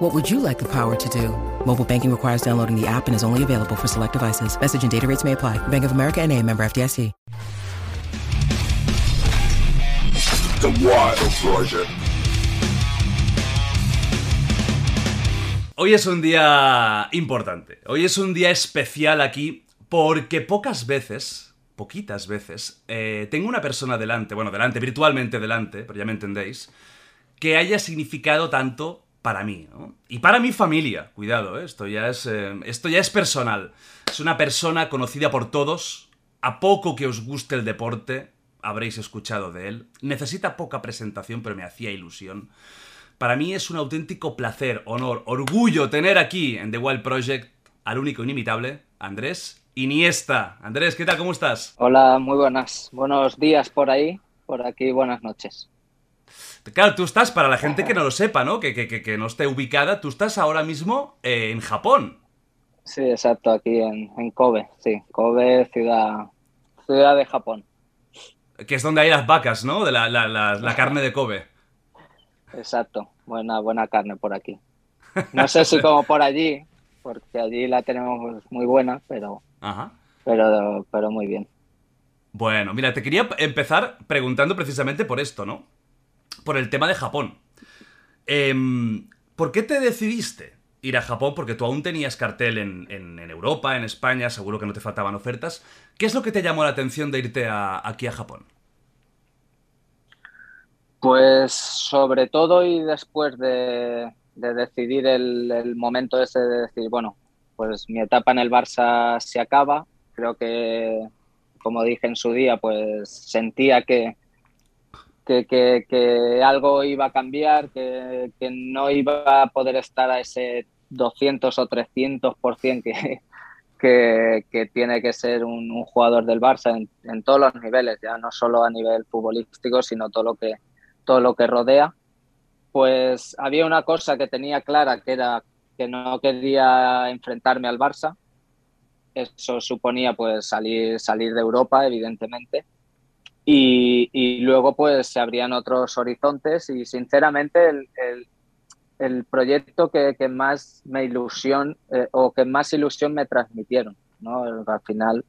What would you like the power to do? Mobile banking requires downloading the app and is only available for select devices. Message and data rates may apply. Bank of America and a member FDIC. The Wild Project. Hoy es un día importante. Hoy es un día especial aquí porque pocas veces, poquitas veces, eh, tengo una persona delante, bueno, delante, virtualmente delante, pero ya me entendéis, que haya significado tanto para mí, ¿no? Y para mi familia, cuidado, ¿eh? esto, ya es, eh, esto ya es personal. Es una persona conocida por todos, a poco que os guste el deporte, habréis escuchado de él. Necesita poca presentación, pero me hacía ilusión. Para mí es un auténtico placer, honor, orgullo tener aquí en The Wild Project al único inimitable, Andrés Iniesta. Andrés, ¿qué tal? ¿Cómo estás? Hola, muy buenas. Buenos días por ahí, por aquí buenas noches. Claro, tú estás, para la gente que no lo sepa, ¿no? Que, que, que no esté ubicada, tú estás ahora mismo eh, en Japón. Sí, exacto, aquí en, en, Kobe, sí. Kobe, ciudad, ciudad de Japón. Que es donde hay las vacas, ¿no? De la, la, la, la carne de Kobe. Exacto, buena, buena carne por aquí. No sé si como por allí, porque allí la tenemos muy buena, pero, Ajá. pero, pero muy bien. Bueno, mira, te quería empezar preguntando precisamente por esto, ¿no? Por el tema de Japón. Eh, ¿Por qué te decidiste ir a Japón? Porque tú aún tenías cartel en, Europa, en España, seguro que no te faltaban ofertas. ¿Qué es lo que te llamó la atención de irte aquí a Japón? Pues sobre todo y después de, de decidir el, el, momento ese de decir, bueno, pues mi etapa en el Barça se acaba. Creo que, como dije en su día, pues sentía que, que, que, que algo iba a cambiar, que, que, no iba a poder estar a ese 200 o 300% que, que, que tiene que ser un, un jugador del Barça en, en todos los niveles, ya no solo a nivel futbolístico, sino todo lo que todo lo que rodea, pues había una cosa que tenía clara, que era que no quería enfrentarme al Barça. Eso suponía pues salir, salir de Europa, evidentemente. Y, luego pues se abrían otros horizontes y sinceramente el, el, proyecto que, más me ilusión eh, o que más ilusión me transmitieron, ¿no? Al final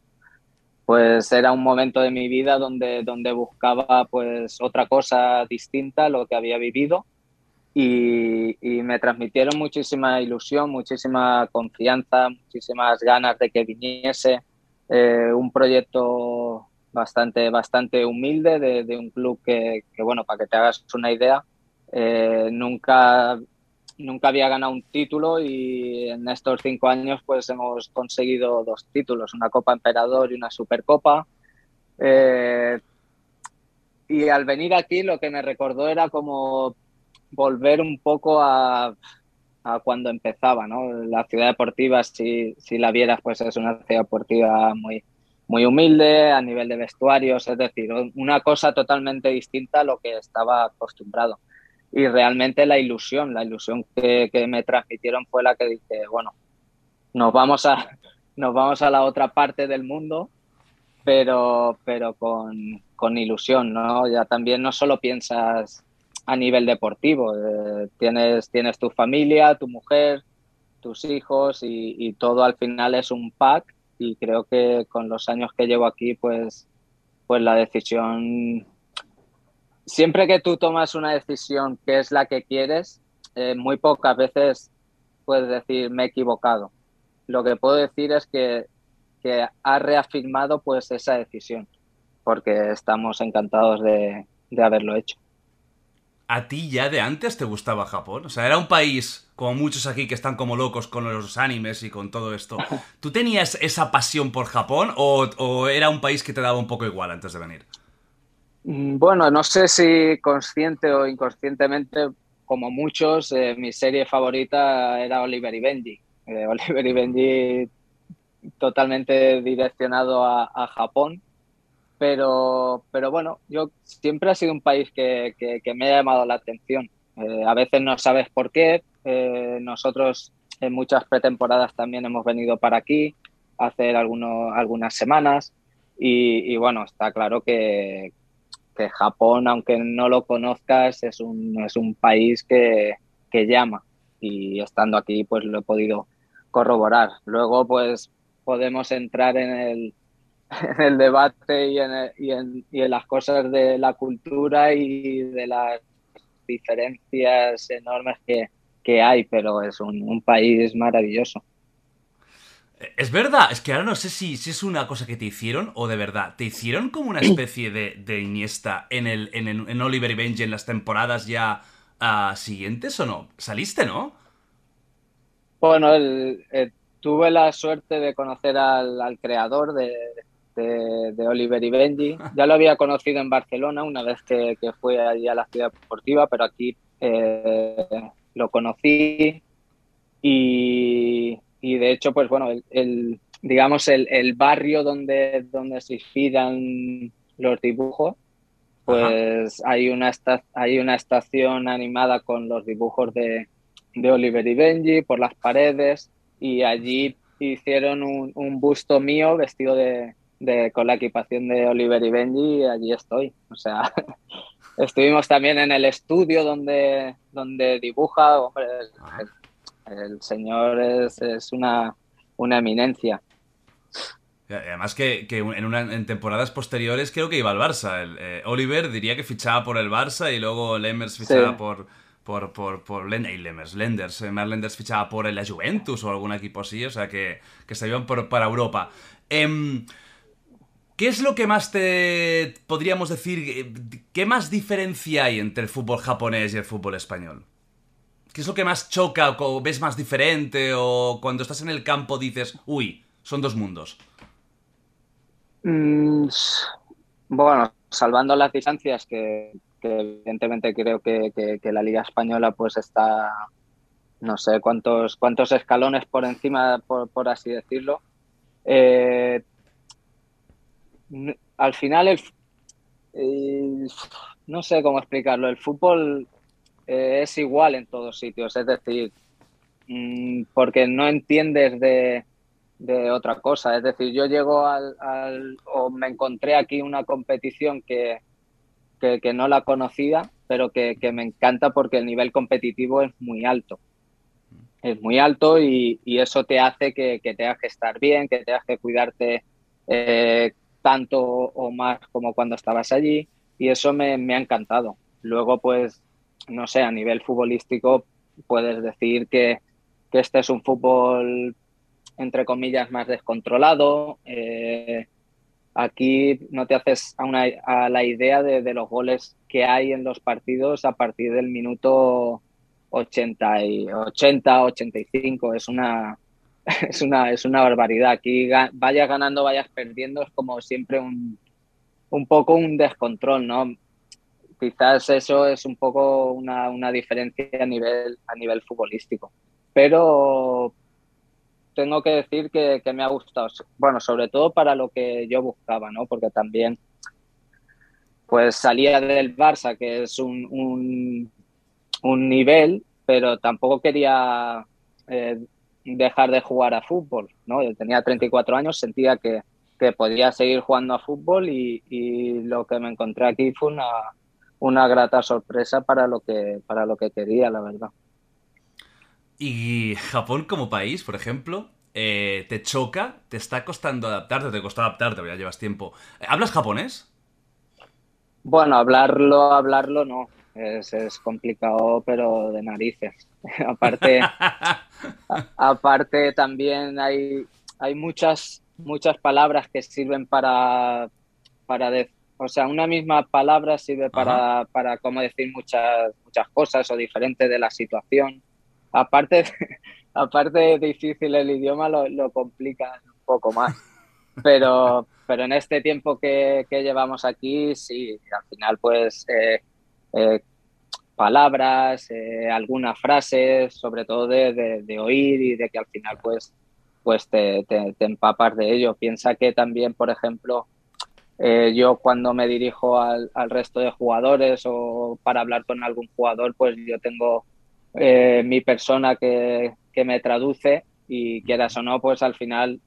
pues era un momento de mi vida donde, donde buscaba pues otra cosa distinta a lo que había vivido y, y, me transmitieron muchísima ilusión, muchísima confianza, muchísimas ganas de que viniese eh, un proyecto bastante, bastante humilde de, un club que, que, bueno, para que te hagas una idea, eh, nunca nunca había ganado un título y en estos cinco años pues hemos conseguido dos títulos, una Copa Emperador y una Supercopa. Eh, y al venir aquí lo que me recordó era como volver un poco a, a cuando empezaba, ¿no? La ciudad deportiva, si, si, la vieras, pues es una ciudad deportiva muy, muy humilde a nivel de vestuarios, es decir, una cosa totalmente distinta a lo que estaba acostumbrado y realmente la ilusión, la ilusión que, que, me transmitieron fue la que dije, bueno, nos vamos a, nos vamos a la otra parte del mundo, pero, pero con, con ilusión, ¿no? Ya también no solo piensas a nivel deportivo, eh, tienes, tienes tu familia, tu mujer, tus hijos y, y, todo al final es un pack y creo que con los años que llevo aquí, pues, pues la decisión siempre que tú tomas una decisión que es la que quieres, eh, muy pocas veces puedes decir me he equivocado. Lo que puedo decir es que, que ha reafirmado pues esa decisión, porque estamos encantados de, de, haberlo hecho. ¿A ti ya de antes te gustaba Japón? O sea, era un país, como muchos aquí que están como locos con los animes y con todo esto. ¿Tú tenías esa pasión por Japón o, era un país que te daba un poco igual antes de venir? Mm, Bueno, no sé si consciente o inconscientemente, como muchos, eh, mi serie favorita era Oliver y Benji. Eh, Oliver y Benji totalmente direccionado a, Japón, pero, pero bueno, yo siempre ha sido un país que, que, me ha llamado la atención. Eh, a veces no sabes por qué. Eh, nosotros en muchas pretemporadas también hemos venido para aquí a algunos, algunas semanas y, bueno, está claro que, que, Japón, aunque no lo conozcas, es un, es un país que, que llama y estando aquí pues lo he podido corroborar. Luego pues podemos entrar en el, en el debate y en, y, en, y en, las cosas de la cultura y de las diferencias enormes que, que hay, pero es un, un, país maravilloso. Es verdad, es que ahora no sé si, si, es una cosa que te hicieron o de verdad. ¿Te hicieron como una especie de, de Iniesta en, el, en, el, en Oliver y Benji en las temporadas ya uh, siguientes o no? ¿Saliste, no? Bueno, el, el, tuve la suerte de conocer al, al creador de, de, Oliver y Benji. Ya lo había conocido en Barcelona una vez que, que fui allí a la ciudad deportiva, pero aquí eh, lo conocí y, y, de hecho, pues bueno, el, el digamos, el, el, barrio donde, donde se inspiran los dibujos, pues hay una, hay una estación animada con los dibujos de, de Oliver y Benji por las paredes y allí hicieron un, un busto mío vestido de, de, con la equipación de Oliver y Benji y allí estoy. O sea, estuvimos también en el estudio donde, donde dibuja. Hombre, el, el señor es, es una, una, eminencia. Además que, que en, una, en, temporadas posteriores creo que iba al Barça. El, eh, Oliver diría que fichaba por el Barça y luego Lemmers fichaba sí. por, por, por, por Lenders, Lenders, eh, Lenders fichaba por la Juventus o algún equipo así, o sea que, que se iban por, para Europa. Eh, ¿Qué es lo que más te podríamos decir? ¿Qué más diferencia hay entre el fútbol japonés y el fútbol español? ¿Qué es lo que más choca o ves más diferente o cuando estás en el campo dices, uy, son dos mundos? Mm, bueno, salvando las distancias, que, evidentemente creo que, la Liga Española pues está, no sé cuántos, cuántos escalones por encima, por, por así decirlo. Eh, al final el, no sé cómo explicarlo, el fútbol eh, es igual en todos sitios, es decir, mmm, porque no entiendes de, de, otra cosa, es decir, yo llego al, al, o me encontré aquí una competición que, que, que no la conocía, pero que, que, me encanta porque el nivel competitivo es muy alto. Es muy alto y, y eso te hace que, que, tengas que estar bien, que tengas que cuidarte eh, tanto o más como cuando estabas allí y eso me, me, ha encantado. Luego, pues, no sé, a nivel futbolístico puedes decir que, que este es un fútbol, entre comillas, más descontrolado. Eh, aquí no te haces a, una, a la idea de, de, los goles que hay en los partidos a partir del minuto 80, y 80 85. Es una, es una, es una barbaridad. Aquí vayas ganando, vayas perdiendo, es como siempre un, un poco un descontrol, ¿no? Quizás eso es un poco una, una diferencia a nivel, a nivel futbolístico. Pero tengo que decir que, me ha gustado. Bueno, sobre todo para lo que yo buscaba, ¿no? Porque también pues salía del Barça, que es un, un, un nivel, pero tampoco quería eh, dejar de jugar a fútbol, ¿no? Yo tenía 34 años, sentía que, que podía seguir jugando a fútbol y, y, lo que me encontré aquí fue una, una grata sorpresa para lo, que, para lo que quería, la verdad. ¿Y Japón como país, por ejemplo, eh, te choca? ¿Te está costando adaptarte? ¿Te costó adaptarte? Ya llevas tiempo. ¿Hablas japonés? Bueno, hablarlo, hablarlo no. Es, es complicado, pero de narices. aparte, a, aparte también hay, hay muchas, muchas palabras que sirven para, para de, o sea, una misma palabra sirve para, para como decir muchas, muchas cosas o diferente de la situación. Aparte, aparte de difícil el idioma, lo, lo complica un poco más. Pero, pero en este tiempo que, que llevamos aquí, sí, al final pues eh, eh, palabras, eh, algunas frases, sobre todo de, de, oír y de que al final pues, pues te, te, empapas de ello. Piensa que también, por ejemplo, Eh, yo cuando me dirijo al, resto de jugadores o para hablar con algún jugador, pues yo tengo mi persona que, que, me traduce y quieras o no, pues al final,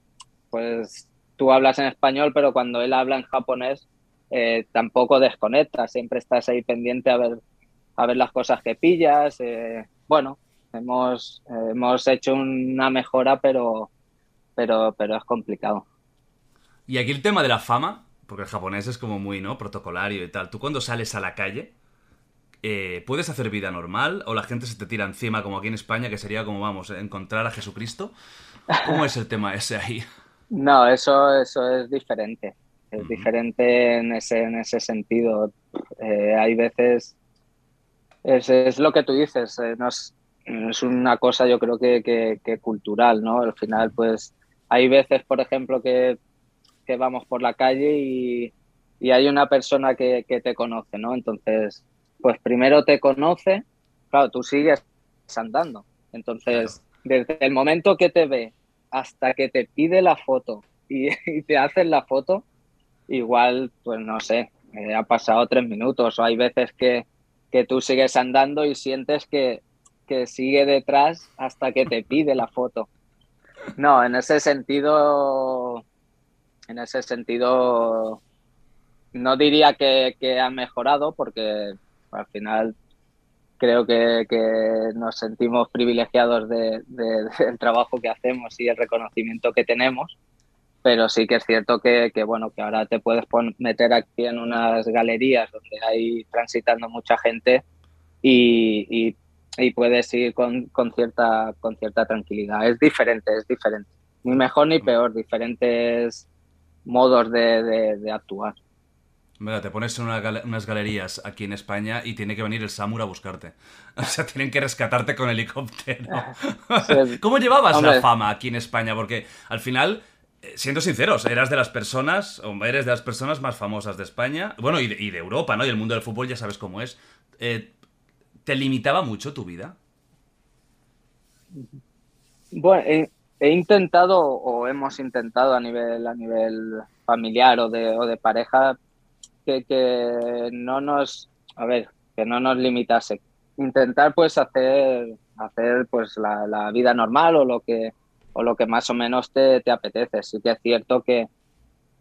pues tú hablas en español, pero cuando él habla en japonés, eh, tampoco desconectas, siempre estás ahí pendiente a ver, a ver las cosas que pillas. bueno, hemos, hemos hecho una mejora, pero, pero, pero es complicado. Y aquí el tema de la fama, porque el japonés es como muy, ¿no? Protocolario y tal. Tú cuando sales a la calle, eh, ¿puedes hacer vida normal? ¿O la gente se te tira encima como aquí en España, que sería como, vamos, encontrar a Jesucristo? ¿Cómo es el tema ese ahí? No, eso, eso es diferente. Es diferente en ese, en ese sentido. Eh, hay veces, es, es, lo que tú dices, eh, no es, es, una cosa yo creo que, que, que cultural, ¿no? Al final, pues, hay veces, por ejemplo, que que vamos por la calle y, hay una persona que, te conoce, ¿no? Entonces, pues primero te conoce, claro, tú sigues andando. Entonces, desde el momento que te ve hasta que te pide la foto y, te hacen la foto, igual, pues no sé, eh, ha pasado tres minutos o hay veces que, que tú sigues andando y sientes que, que sigue detrás hasta que te pide la foto. No, en ese sentido en ese sentido, no diría que, ha mejorado porque al final creo que, nos sentimos privilegiados de, del trabajo que hacemos y el reconocimiento que tenemos, pero sí que es cierto que, bueno que ahora te puedes meter aquí en unas galerías donde hay transitando mucha gente y, puedes ir con, con, cierta, con cierta tranquilidad. Es diferente, es diferente. Ni mejor ni peor, diferentes modos de, actuar. Mira, te pones en unas galerías aquí en España y tiene que venir el Samur a buscarte. O sea, tienen que rescatarte con helicóptero. ¿Cómo llevabas la fama aquí en España? Porque al final, siendo sinceros, eras de las personas, o eres de las personas más famosas de España, bueno, y de, Europa, ¿no? Y el mundo del fútbol ya sabes cómo es. Eh, ¿Te limitaba mucho tu vida? Bueno, he intentado o hemos intentado a nivel, a nivel familiar o de, o de pareja que, que, no nos, a ver, que no nos limitase. Intentar pues hacer, hacer pues la, vida normal o lo que, o lo que más o menos te, te apetece. Sí que es cierto que,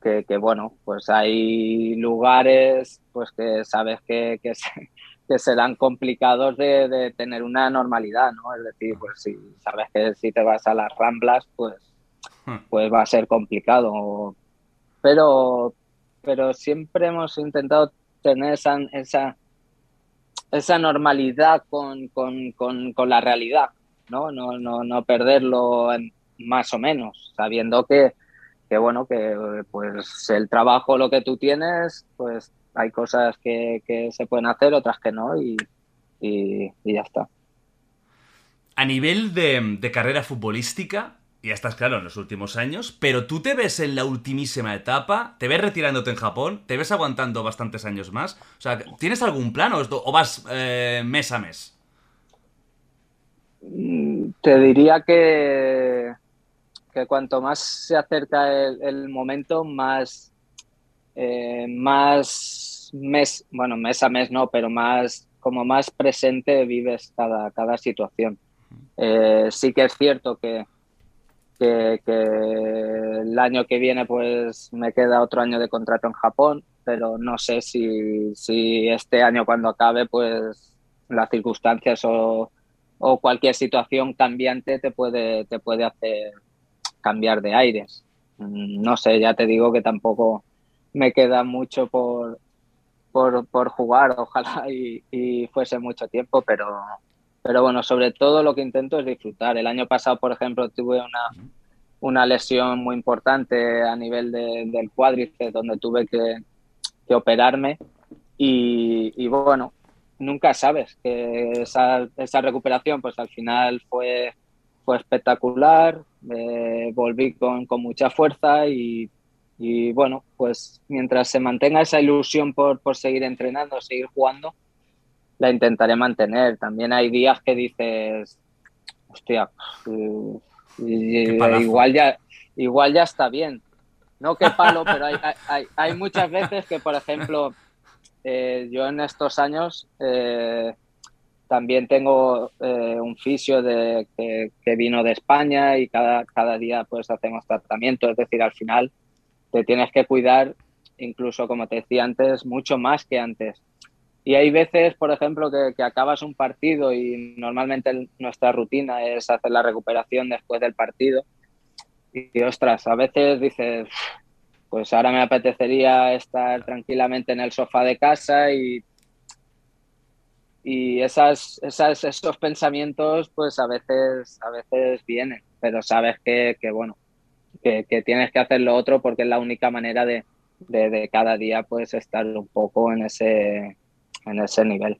que, que, bueno, pues hay lugares pues que sabes que, que, que serán complicados de, tener una normalidad, ¿no? Es decir, pues si sabes que si te vas a las Ramblas, pues, hmm. pues va a ser complicado. Pero, pero siempre hemos intentado tener esa, esa, esa normalidad con, con, con, con, la realidad, ¿no? No, no, no perderlo más o menos, sabiendo que, que, bueno, que pues el trabajo, lo que tú tienes, pues hay cosas que, se pueden hacer, otras que no, y, ya está. A nivel de, carrera futbolística, ya estás claro en los últimos años, pero tú te ves en la ultimísima etapa, te ves retirándote en Japón, te ves aguantando bastantes años más. O sea, ¿tienes algún plan o, vas eh, mes a mes? Mm, te diría que, que cuanto más se acerca el momento, más eh, más mes, bueno, mes a mes no, pero más como más presente vives cada, cada situación. Eh, sí que es cierto que, que, el año que viene pues me queda otro año de contrato en Japón, pero no sé si, si este año cuando acabe pues las circunstancias o, o, cualquier situación cambiante te puede, te puede hacer cambiar de aires. Mm, no sé, ya te digo que tampoco me queda mucho por, por, jugar, ojalá y, fuese mucho tiempo, pero, pero bueno, sobre todo lo que intento es disfrutar. El año pasado, por ejemplo, tuve una, una lesión muy importante a nivel del cuádriceps, donde tuve que, operarme y, bueno, nunca sabes que esa, esa recuperación pues al final fue, fue espectacular, eh, volví con, con mucha fuerza y y bueno, pues mientras se mantenga esa ilusión por, por seguir entrenando, seguir jugando, la intentaré mantener. También hay días que dices, hostia, igual ya, igual ya está bien. no que palo, pero hay, hay, hay muchas veces que, por ejemplo, eh, yo en estos años eh, también tengo eh, un fisio de, que, vino de España y cada, cada día pues hacemos tratamiento, es decir, al final te tienes que cuidar, incluso como te decía antes, mucho más que antes. Y hay veces, por ejemplo, que, acabas un partido y normalmente nuestra rutina es hacer la recuperación después del partido. Y, ostras, a veces dices, pues ahora me apetecería estar tranquilamente en el sofá de casa y, y esas, esas, esos pensamientos pues a veces, a veces vienen, pero sabes que, que bueno, que, tienes que hacer lo otro porque es la única manera de, de, cada día pues estar un poco en ese, en ese nivel.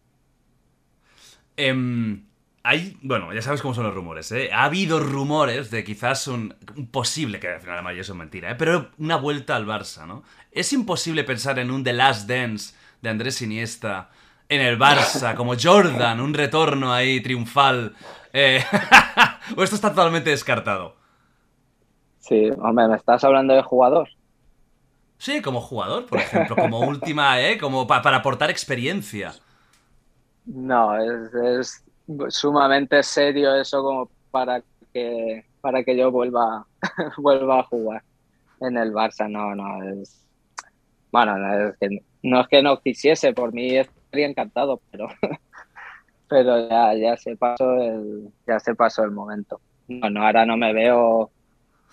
Eh, hay, bueno, ya sabes cómo son los rumores, ¿eh? Ha habido rumores de quizás un, un posible, que al final la mayoría son mentira, ¿eh? pero una vuelta al Barça, ¿no? Es imposible pensar en un The Last Dance de Andrés Iniesta en el Barça, como Jordan, un retorno ahí triunfal. Eh, ¿O esto está totalmente descartado? Sí, hombre, ¿me estás hablando de jugador? Sí, como jugador, por ejemplo, como última, ¿eh? Como pa para aportar experiencia. No, es, es, sumamente serio eso como para que, para que yo vuelva, vuelva a jugar en el Barça. No, no, es... Bueno, no es, que, no es que no quisiese, por mí estaría encantado, pero, pero ya, ya, se pasó el, ya se pasó el momento. No, no, ahora no me veo,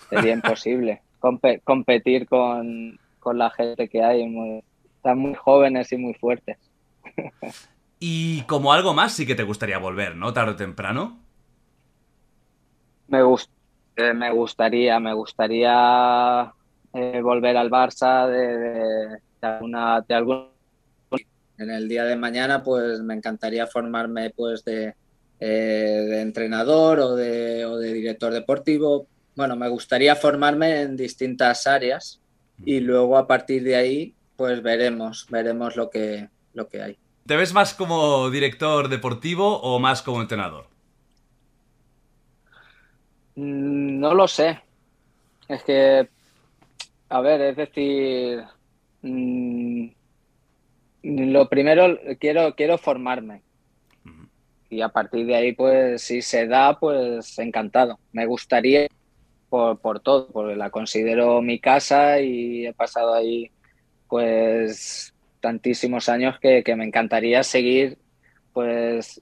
sería imposible competir con, con la gente que hay, muy, están muy jóvenes y muy fuertes. Y como algo más sí que te gustaría volver, ¿no? Tarde o temprano. Me, gust eh, me gustaría, me gustaría eh, volver al Barça de, de, de, alguna, de algún... En el día de mañana, pues me encantaría formarme pues de, eh, de entrenador o de, o de director deportivo. Bueno, me gustaría formarme en distintas áreas y luego a partir de ahí pues veremos, veremos lo que, lo que hay. ¿Te ves más como director deportivo o más como entrenador? Mm, No lo sé. Es que, a ver, es decir, mmm, lo primero quiero, quiero formarme. Y a partir de ahí, pues si se da, pues encantado. Me gustaría por, por todo, porque la considero mi casa y he pasado ahí pues tantísimos años que, que me encantaría seguir pues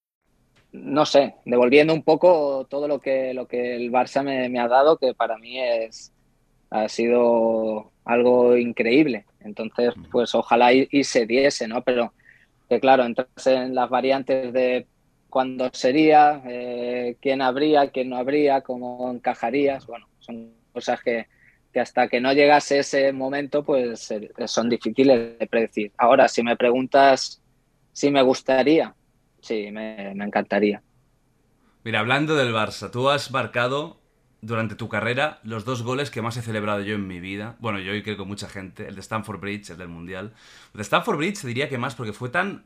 No sé, devolviendo un poco todo lo que, lo que el Barça me, me, ha dado, que para mí es, ha sido algo increíble. Entonces, pues ojalá y, y se diese, ¿no? Pero que claro, entras en las variantes de cuándo sería, eh, quién habría, quién no habría, cómo encajarías, bueno, son cosas que, que hasta que no llegase ese momento, pues eh, son difíciles de predecir. Ahora, si me preguntas si me gustaría, sí, me, encantaría. Mira, hablando del Barça, tú has marcado durante tu carrera los dos goles que más he celebrado yo en mi vida. Bueno, yo y creo que mucha gente. El de Stanford Bridge, el del Mundial. El de Stanford Bridge diría que más porque fue tan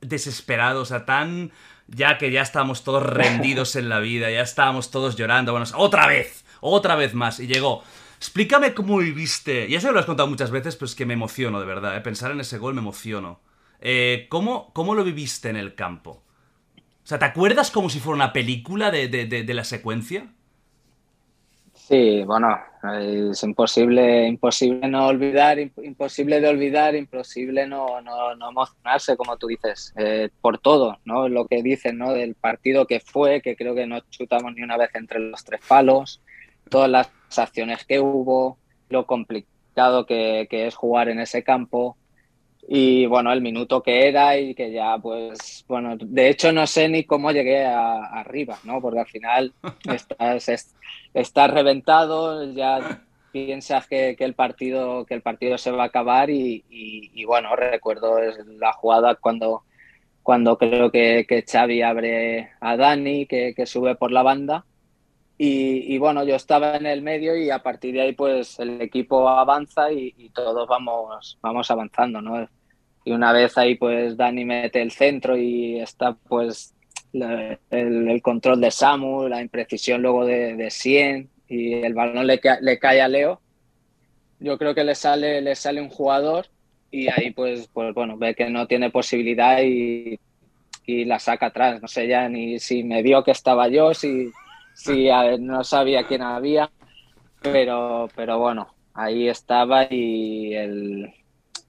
desesperado, o sea, tan... Ya que ya estábamos todos rendidos en la vida, ya estábamos todos llorando. Bueno, otra vez, otra vez más. Y llegó. Explícame cómo viviste. Ya sé que lo has contado muchas veces, pero es que me emociono, de verdad. ¿eh? Pensar en ese gol me emociono. Eh, ¿cómo, ¿Cómo lo viviste en el campo? O sea, ¿te acuerdas como si fuera una película de, de, la secuencia? Sí, bueno, es imposible, imposible no olvidar, imposible de olvidar, imposible no, no, no emocionarse, como tú dices, eh, por todo, ¿no? Lo que dicen, ¿no? Del partido que fue, que creo que no chutamos ni una vez entre los tres palos, todas las acciones que hubo, lo complicado que es jugar en ese campo, y bueno, el minuto que era y que ya pues, bueno, de hecho no sé ni cómo llegué a, arriba, ¿no? Porque al final estás, estás reventado, ya piensas que, el partido, que el partido se va a acabar y, bueno, recuerdo la jugada cuando, cuando creo que, que Xavi abre a Dani, que, sube por la banda. Y, bueno, yo estaba en el medio y a partir de ahí pues el equipo avanza y, todos vamos, vamos avanzando, ¿no? Y una vez ahí pues Dani mete el centro y está pues el, control de Samu, la imprecisión luego de, de Sien y el balón le, le, cae a Leo, yo creo que le sale, le sale un jugador y ahí pues, pues bueno, ve que no tiene posibilidad y, y la saca atrás. No sé ya ni si me vio que estaba yo, si, si no sabía quién había, pero, pero bueno, ahí estaba y el,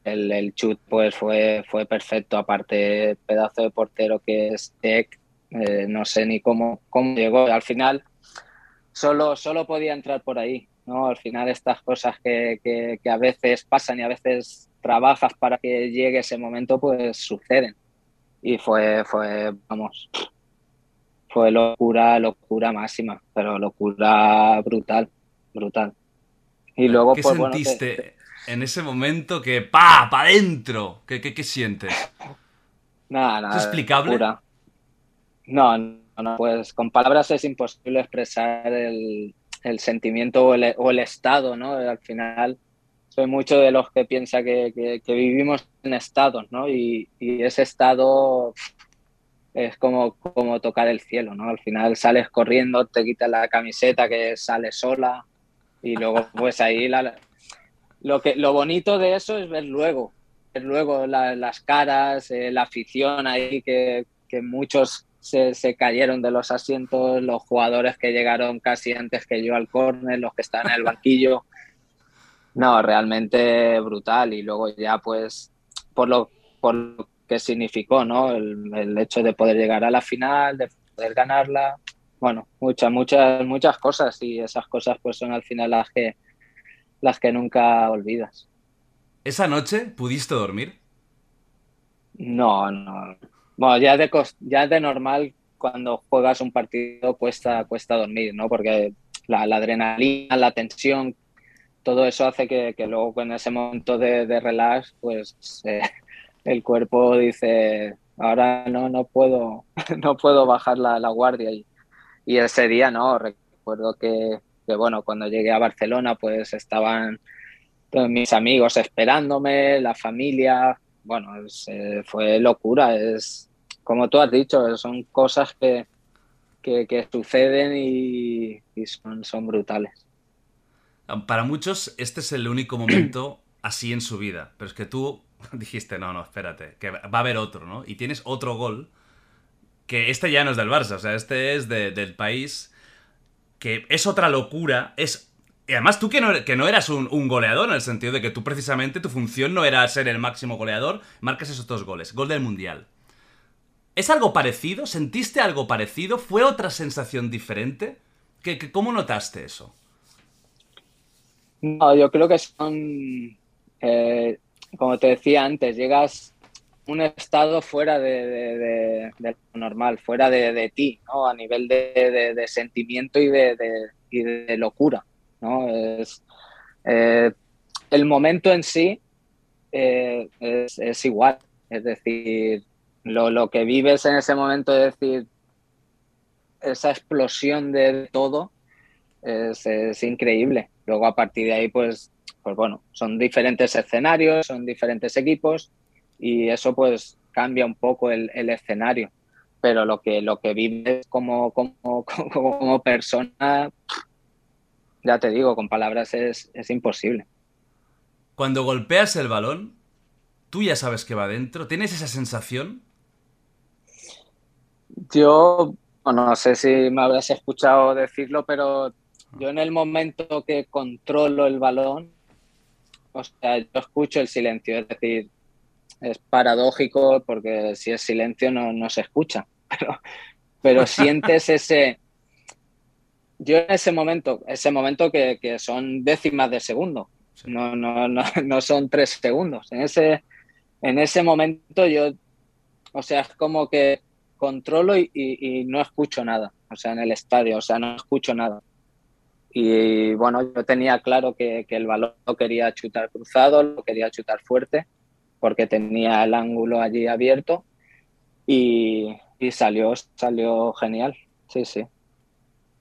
el, chut pues fue, fue perfecto. Aparte, pedazo de portero que es Tech, eh, no sé ni cómo, cómo llegó. Al final solo, solo podía entrar por ahí. ¿no? Al final estas cosas que, que, a veces pasan y a veces trabajas para que llegue ese momento, pues suceden. Y fue, fue, vamos, fue locura, locura máxima, pero locura brutal, brutal. Y luego, ¿Qué pues, sentiste en ese momento que pa, pa adentro? ¿Qué, qué, qué sientes? Nada, nada. ¿Es explicable? No, no, pues con palabras es imposible expresar el, el sentimiento o el, o el, estado, ¿no? Al final soy mucho de los que piensa que, que, vivimos en estados, ¿no? Y, y, ese estado es como, como tocar el cielo, ¿no? Al final sales corriendo, te quitas la camiseta que sale sola y luego pues ahí la, lo, que, lo bonito de eso es ver luego, ver luego las caras, eh, la afición ahí que, que muchos se, cayeron de los asientos, los jugadores que llegaron casi antes que yo al córner, los que están en el banquillo. No, realmente brutal. Y luego ya pues por lo, por lo que significó, ¿no? El, hecho de poder llegar a la final, de poder ganarla. Bueno, muchas, muchas, muchas cosas y esas cosas pues son al final las que, las que nunca olvidas. ¿Esa noche pudiste dormir? No, no. Bueno, ya de, ya de normal cuando juegas un partido cuesta, cuesta dormir, ¿no? Porque la, adrenalina, la tensión, todo eso hace que, que luego en ese momento de, de relax, pues eh, el cuerpo dice, ahora no, no puedo, no puedo bajar la, guardia. Y, y, ese día, ¿no? Recuerdo que, que, bueno, cuando llegué a Barcelona, pues estaban mis amigos esperándome, la familia, bueno, eh, fue locura. Es como tú has dicho, son cosas que, que, suceden y, son, son brutales. Para muchos, este es el único momento así en su vida. Pero es que tú dijiste, no, no, espérate, que va a haber otro, ¿no? Y tienes otro gol, que este ya no es del Barça, o sea, este es del país, que es otra locura, es y además tú que no, que no eras un, goleador, en el sentido de que tú precisamente tu función no era ser el máximo goleador, marcas esos dos goles, gol del Mundial. ¿Es algo parecido? ¿Sentiste algo parecido? ¿Fue otra sensación diferente? ¿Qué, cómo notaste eso? No, yo creo que son, eh, como te decía antes, llegas a un estado fuera de, lo normal, fuera de, ti, ¿no? a nivel de, sentimiento y de locura. ¿no? Es, eh, el momento en sí eh, es, igual, es decir, lo, que vives en ese momento, es decir, esa explosión de todo es, increíble. Luego a partir de ahí, pues, pues bueno, son diferentes escenarios, son diferentes equipos y eso pues cambia un poco el, escenario. Pero lo que, lo que vives como, como, como persona ya te digo, con palabras es, imposible. Cuando golpeas el balón, tú ya sabes que va dentro. ¿Tienes esa sensación? Yo no sé si me habrás escuchado decirlo, pero yo en el momento que controlo el balón, o sea, yo escucho el silencio, es decir, es paradójico porque si es silencio no, no se escucha, pero, pero sientes ese, yo en ese momento, ese momento que, son décimas de segundo, no, no, no, no, son tres segundos. En ese, en ese momento yo, o sea, es como que controlo y, no escucho nada, o sea, en el estadio, o sea, no escucho nada. Y bueno, yo tenía claro que, que el balón lo quería chutar cruzado, lo quería chutar fuerte, porque tenía el ángulo allí abierto y, y salió, salió genial. Sí, sí.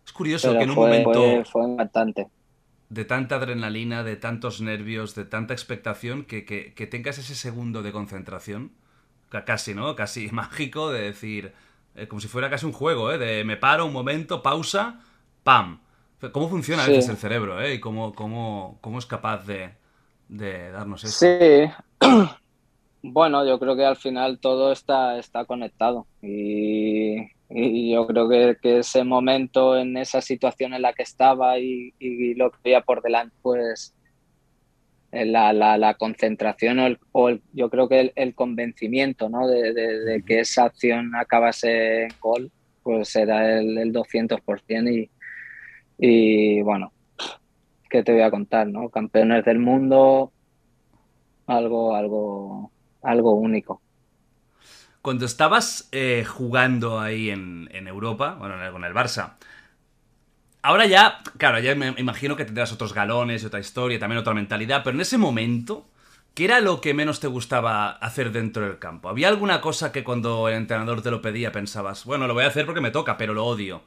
Es curioso Pero que en un momento fue, impactante. de tanta adrenalina, de tantos nervios, de tanta expectación, que, que- que tengas ese segundo de concentración, ca- casi, ¿no? Casi mágico, de decir, eh, como si fuera casi un juego, ¿eh? De me paro un momento, pausa, ¡pam! ¿Cómo funciona a Sí. el cerebro, ¿eh? Y cómo, cómo, cómo es capaz de, de darnos eso. Sí, bueno, yo creo que al final todo está, está conectado y, y yo creo que, que ese momento en esa situación en la que estaba y, y lo que veía por delante, pues eh, la, la, la concentración o, el, o el- yo creo que el, el convencimiento ¿no? de, de- de que esa acción acabase en gol, pues era el, el 200% y, y bueno, ¿qué te voy a contar? ¿no? Campeones del mundo, algo, algo, algo único. Cuando estabas eh, jugando ahí en, en Europa, bueno, con el Barça, ahora ya, claro, ya me imagino que tendrás otros galones otra historia, también otra mentalidad, pero en ese momento, ¿qué era lo que menos te gustaba hacer dentro del campo? ¿Había alguna cosa que cuando el entrenador te lo pedía pensabas, bueno, lo voy a hacer porque me toca, pero lo odio?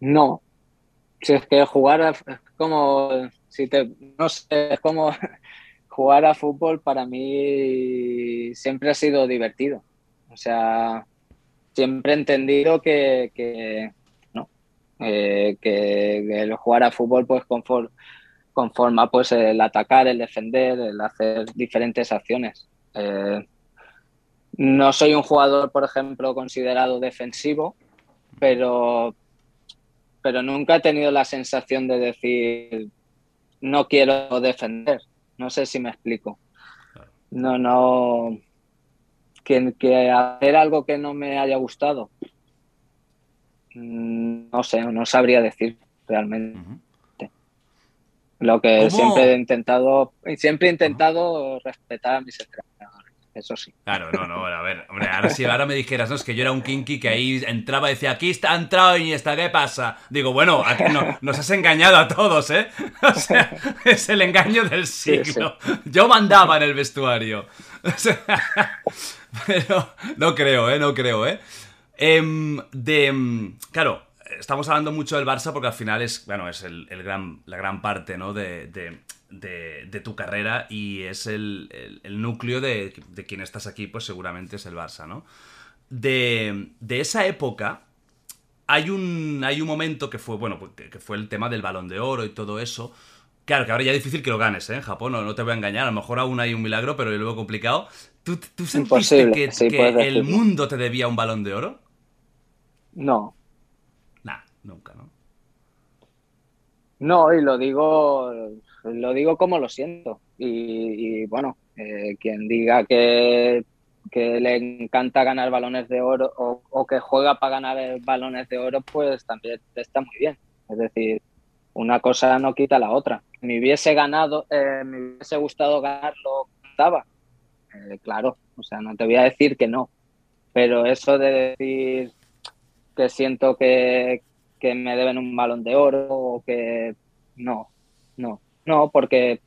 No, si es que jugar a- es como, si te, no sé, es como jugar a fútbol para mí siempre ha sido divertido. O sea, siempre he entendido que, que, ¿no? Eh, que el jugar a fútbol pues confor- conforma pues el atacar, el defender, el hacer diferentes acciones. Eh, no soy un jugador, por ejemplo, considerado defensivo, pero, pero nunca he tenido la sensación de decir no quiero defender. No sé si me explico. No, no. Que, que hacer algo que no me haya gustado. mm, No sé, no sabría decir realmente. Lo que ¿Cómo? siempre he intentado, siempre he intentado respetar a mis entrenadores, eso sí. Claro, no, no, a ver, hombre, ahora si ahora me dijeras, no, es que yo era un kinky que ahí entraba y decía, aquí está, ha entrado Iniesta, ¿qué pasa? Digo, bueno, no- nos has engañado a todos, ¿eh? O sea, es el engaño del Sí, siglo. Yo mandaba en el vestuario. O sea, pero no creo, ¿eh? No creo, ¿eh? Em, de, em, claro, estamos hablando mucho del Barça porque al final es, bueno, es el, el gran, la gran parte, ¿no? De, de- de- de tu carrera y es el, el- el núcleo de, de quien estás aquí, pues seguramente es el Barça, ¿no? De, de esa época hay un, hay un momento que fue, bueno, pues, que, fue el tema del balón de oro y todo eso. Claro, que ahora ya es difícil que lo ganes, ¿eh? En Japón, no, no te voy a engañar, a lo mejor aún hay un milagro, pero luego complicado. ¿Tú, tú sentiste Imposible, que, sí, que el mundo te debía un balón de oro? No, Nah, nunca, ¿no? no, y lo digo, lo digo como lo siento. Y, bueno, eh, quien diga que, que le encanta ganar balones de oro o, o que juega para ganar balones de oro, pues también está muy bien. Es decir, una cosa no quita la otra. Me hubiese ganado, eh, me hubiese gustado ganarlo, estaba. Eh, claro, o sea, no te voy a decir que no. Pero eso de decir que siento que, que me deben un balón de oro o que no, no, no, porque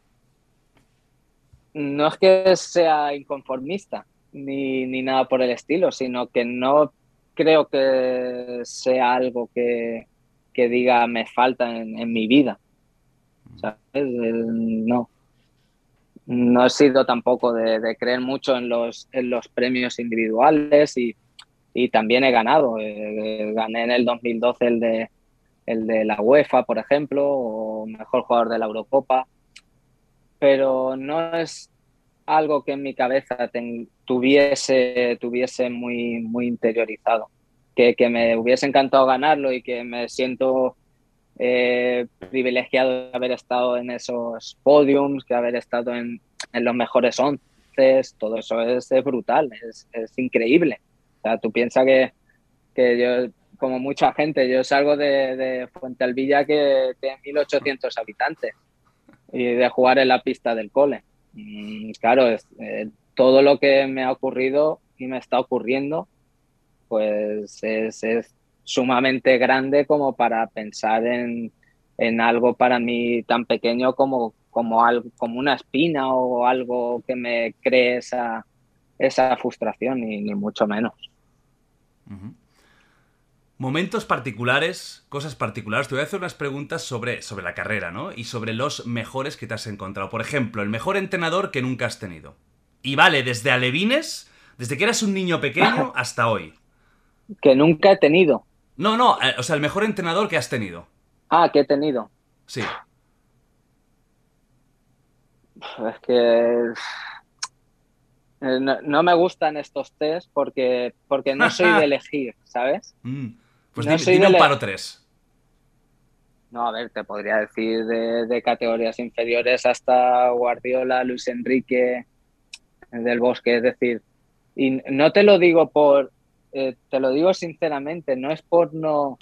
no es que sea inconformista ni, ni nada por el estilo, sino que no creo que sea algo que, que diga me falta en, en mi vida. ¿Sabes? No. No he sido tampoco de, de creer mucho en los, en los premios individuales y, y también he ganado. Eh, gané en el 2012 el de, el de la UEFA, por ejemplo, o mejor jugador de la Eurocopa. Pero no es algo que en mi cabeza tuviese, tuviese muy, muy interiorizado. Que, que me hubiese encantado ganarlo y que me siento eh, privilegiado de haber estado en esos podiums, que haber estado en, los mejores once, todo eso es, brutal, es, es increíble. O sea, tú piensas que, que yo, como mucha gente, yo salgo de, de Fuente Alvilla que tiene 1.800 habitantes y de jugar en la pista del cole. Mm, claro, es, eh, todo lo que me ha ocurrido y me está ocurriendo, pues es, sumamente grande como para pensar en, en algo para mí tan pequeño como, como, algo, como una espina o algo que me cree esa, frustración, ni mucho menos. Momentos particulares, cosas particulares. Te voy a hacer unas preguntas sobre, sobre la carrera, ¿no? Y sobre los mejores que te has encontrado. Por ejemplo, el mejor entrenador que nunca has tenido. Y vale, desde Alevines, desde que eras un niño pequeño hasta hoy. Que nunca he tenido. No, no, eh, o sea, el mejor entrenador que has tenido. Ah, que he tenido. Sí. Es que eh, no, no me gustan estos test porque, porque no soy de elegir, ¿sabes? Mm. Pues No dime un paro tres. No, a ver, te podría decir de, de categorías inferiores hasta Guardiola, Luis Enrique, del Bosque, es decir, y no te lo digo por, eh, te lo digo sinceramente, no es por no,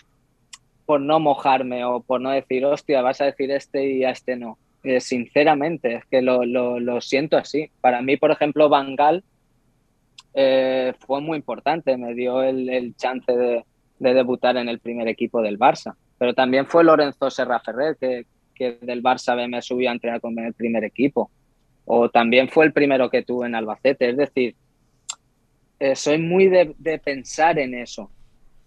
por no mojarme o por no decir, hostia, vas a decir este y a este no. Eh, sinceramente, es que lo, lo, lo siento así. Para mí, por ejemplo, Van Gaal eh, fue muy importante, me dio el, el chance de, de debutar en el primer equipo del Barça. Pero también fue Lorenzo Serra Ferrer, que, que del Barça B me subió a entrenar con el primer equipo. O también fue el primero que tuve en Albacete. Es decir, eh, soy muy de, pensar en eso.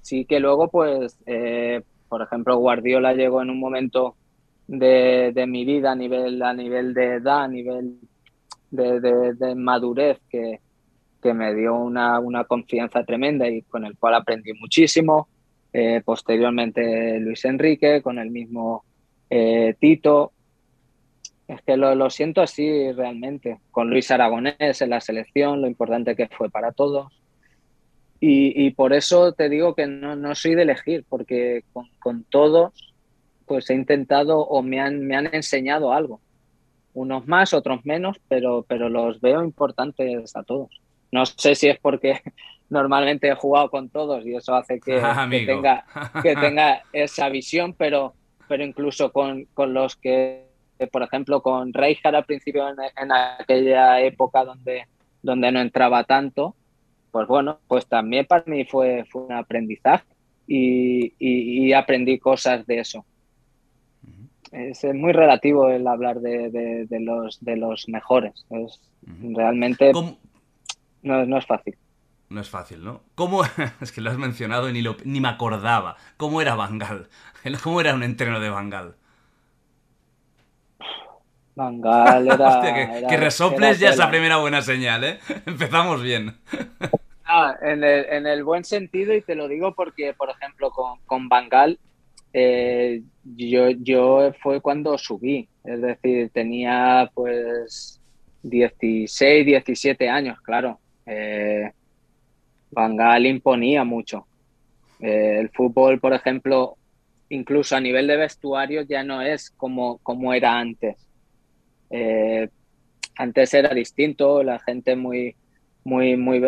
Sí que luego, pues, eh, por ejemplo, Guardiola llegó en un momento de, mi vida a nivel, a nivel de edad, a nivel de madurez, que, que me dio una, una confianza tremenda y con el cual aprendí muchísimo. Eh, posteriormente Luis Enrique, con el mismo eh, Tito. Es que lo, lo siento así realmente. Con Luis Aragonés en la selección, lo importante que fue para todos. Y, y por eso te digo que no, no soy de elegir, porque con, con todos pues he intentado o me han, me han enseñado algo. Unos más, otros menos, pero, pero los veo importantes a todos. No sé si es porque normalmente he jugado con todos y eso hace que, Ah, tenga, que tenga esa visión, pero, pero incluso con, con los que, por ejemplo, con Rijkaard al principio en, en aquella época donde, donde no entraba tanto, pues bueno, pues también para mí fue, fue un aprendizaje y, y- y aprendí cosas de eso. Es muy relativo el hablar de, de- de los, de los mejores. Es, realmente ¿Cómo- no, no es fácil. No es fácil, ¿no? ¿Cómo? Es que lo has mencionado y ni, lo- ni me acordaba. ¿Cómo era Bangal? ¿Cómo era un entreno de Bangal? Van Gaal era, Hostia, que, era- que resoples era ya es la primera buena señal, ¿eh? Empezamos bien. Ah, en, el, en el buen sentido, y te lo digo porque, por ejemplo, con, con Bangal, eh, yo, yo fue cuando subí, es decir, tenía pues 16, 17 años, claro. Eh, Van Gaal imponía mucho. Eh, el fútbol, por ejemplo, incluso a nivel de vestuario ya no es como, como era antes. Eh, antes era distinto, la gente muy, muy, muy...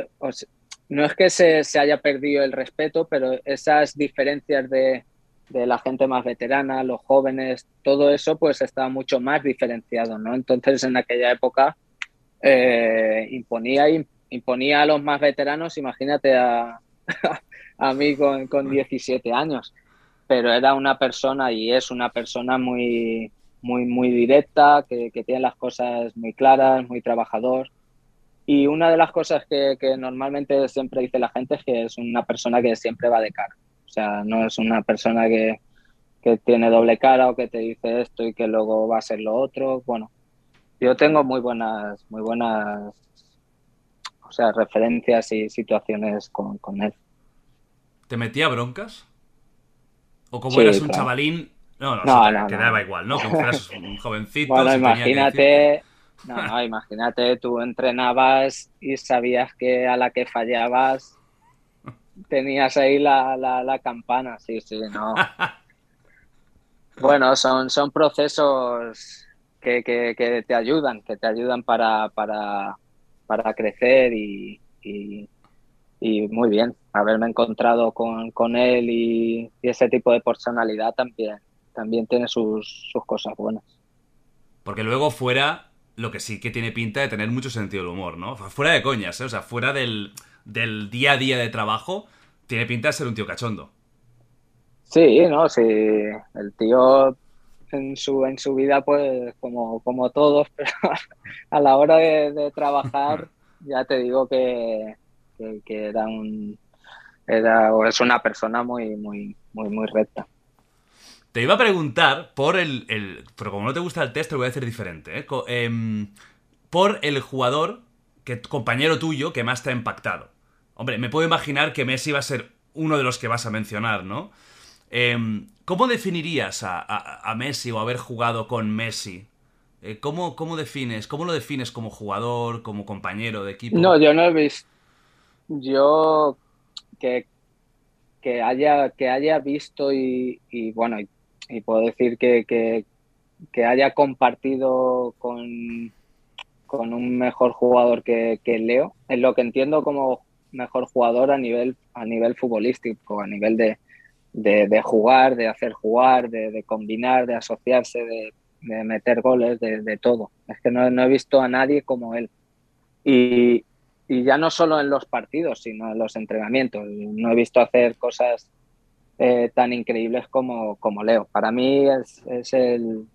no es que se, se haya perdido el respeto, pero esas diferencias de, de la gente más veterana, los jóvenes, todo eso pues está mucho más diferenciado, ¿no? Entonces en aquella época eh, imponía, imponía a los más veteranos, imagínate a, a mí con, con 17 años, pero era una persona y es una persona muy, muy, muy directa, que, que tiene las cosas muy claras, muy trabajador. Y una de las cosas que, que, normalmente siempre dice la gente es que es una persona que siempre va de cara. O sea, no es una persona que, que tiene doble cara o que te dice esto y que luego va a ser lo otro. Bueno, yo tengo muy buenas, muy buenas, o sea, referencias y situaciones con, con él. ¿Te metía broncas? ¿O como Sí, eras un claro. chavalín? No, no, No, o sea, no, te no. daba igual, ¿no? Como fueras un jovencito. Bueno, que imagínate, no, no, imagínate, tú entrenabas y sabías que a la que fallabas tenías ahí la, la, la campana, sí, sí, no. Bueno, son, son procesos que, que, que te ayudan, que te ayudan para, para, para crecer y, y, y muy bien. Haberme encontrado con, con él y, y ese tipo de personalidad también, también tiene sus, sus cosas buenas. Porque luego fuera, lo que sí que tiene pinta de tener mucho sentido del humor, ¿no? Fuera de coñas, ¿eh? O sea, fuera del, del día a día de trabajo, tiene pinta de ser un tío cachondo. Sí, no, sí. El tío en su, en su vida, pues como, como todos, pero a la hora de, trabajar, ya te digo que, que, era un era o es una persona muy, muy, muy, muy recta. Te iba a preguntar por el, Pero como no te gusta el test, te lo voy a decir diferente. ¿eh? Em, por el jugador, que compañero tuyo, que más te ha impactado. Hombre, me puedo imaginar que Messi va a ser uno de los que vas a mencionar, ¿no? Em, ¿Cómo definirías a, Messi o haber jugado con Messi? Eh, ¿cómo, ¿Cómo defines? ¿Cómo lo defines como jugador, como compañero de equipo? No, yo no he visto. Yo que, que haya, que haya visto y, bueno, y, puedo decir que, que, haya compartido con, con un mejor jugador que, Leo, es lo que entiendo como mejor jugador a nivel, a nivel futbolístico, a nivel de, de, jugar, de hacer jugar, de, combinar, de asociarse, de, meter goles, de, todo. Es que no, he visto a nadie como él. Y, y, ya no solo en los partidos, sino en los entrenamientos. No he visto hacer cosas eh, tan increíbles como, como Leo. Para mí es, es, el,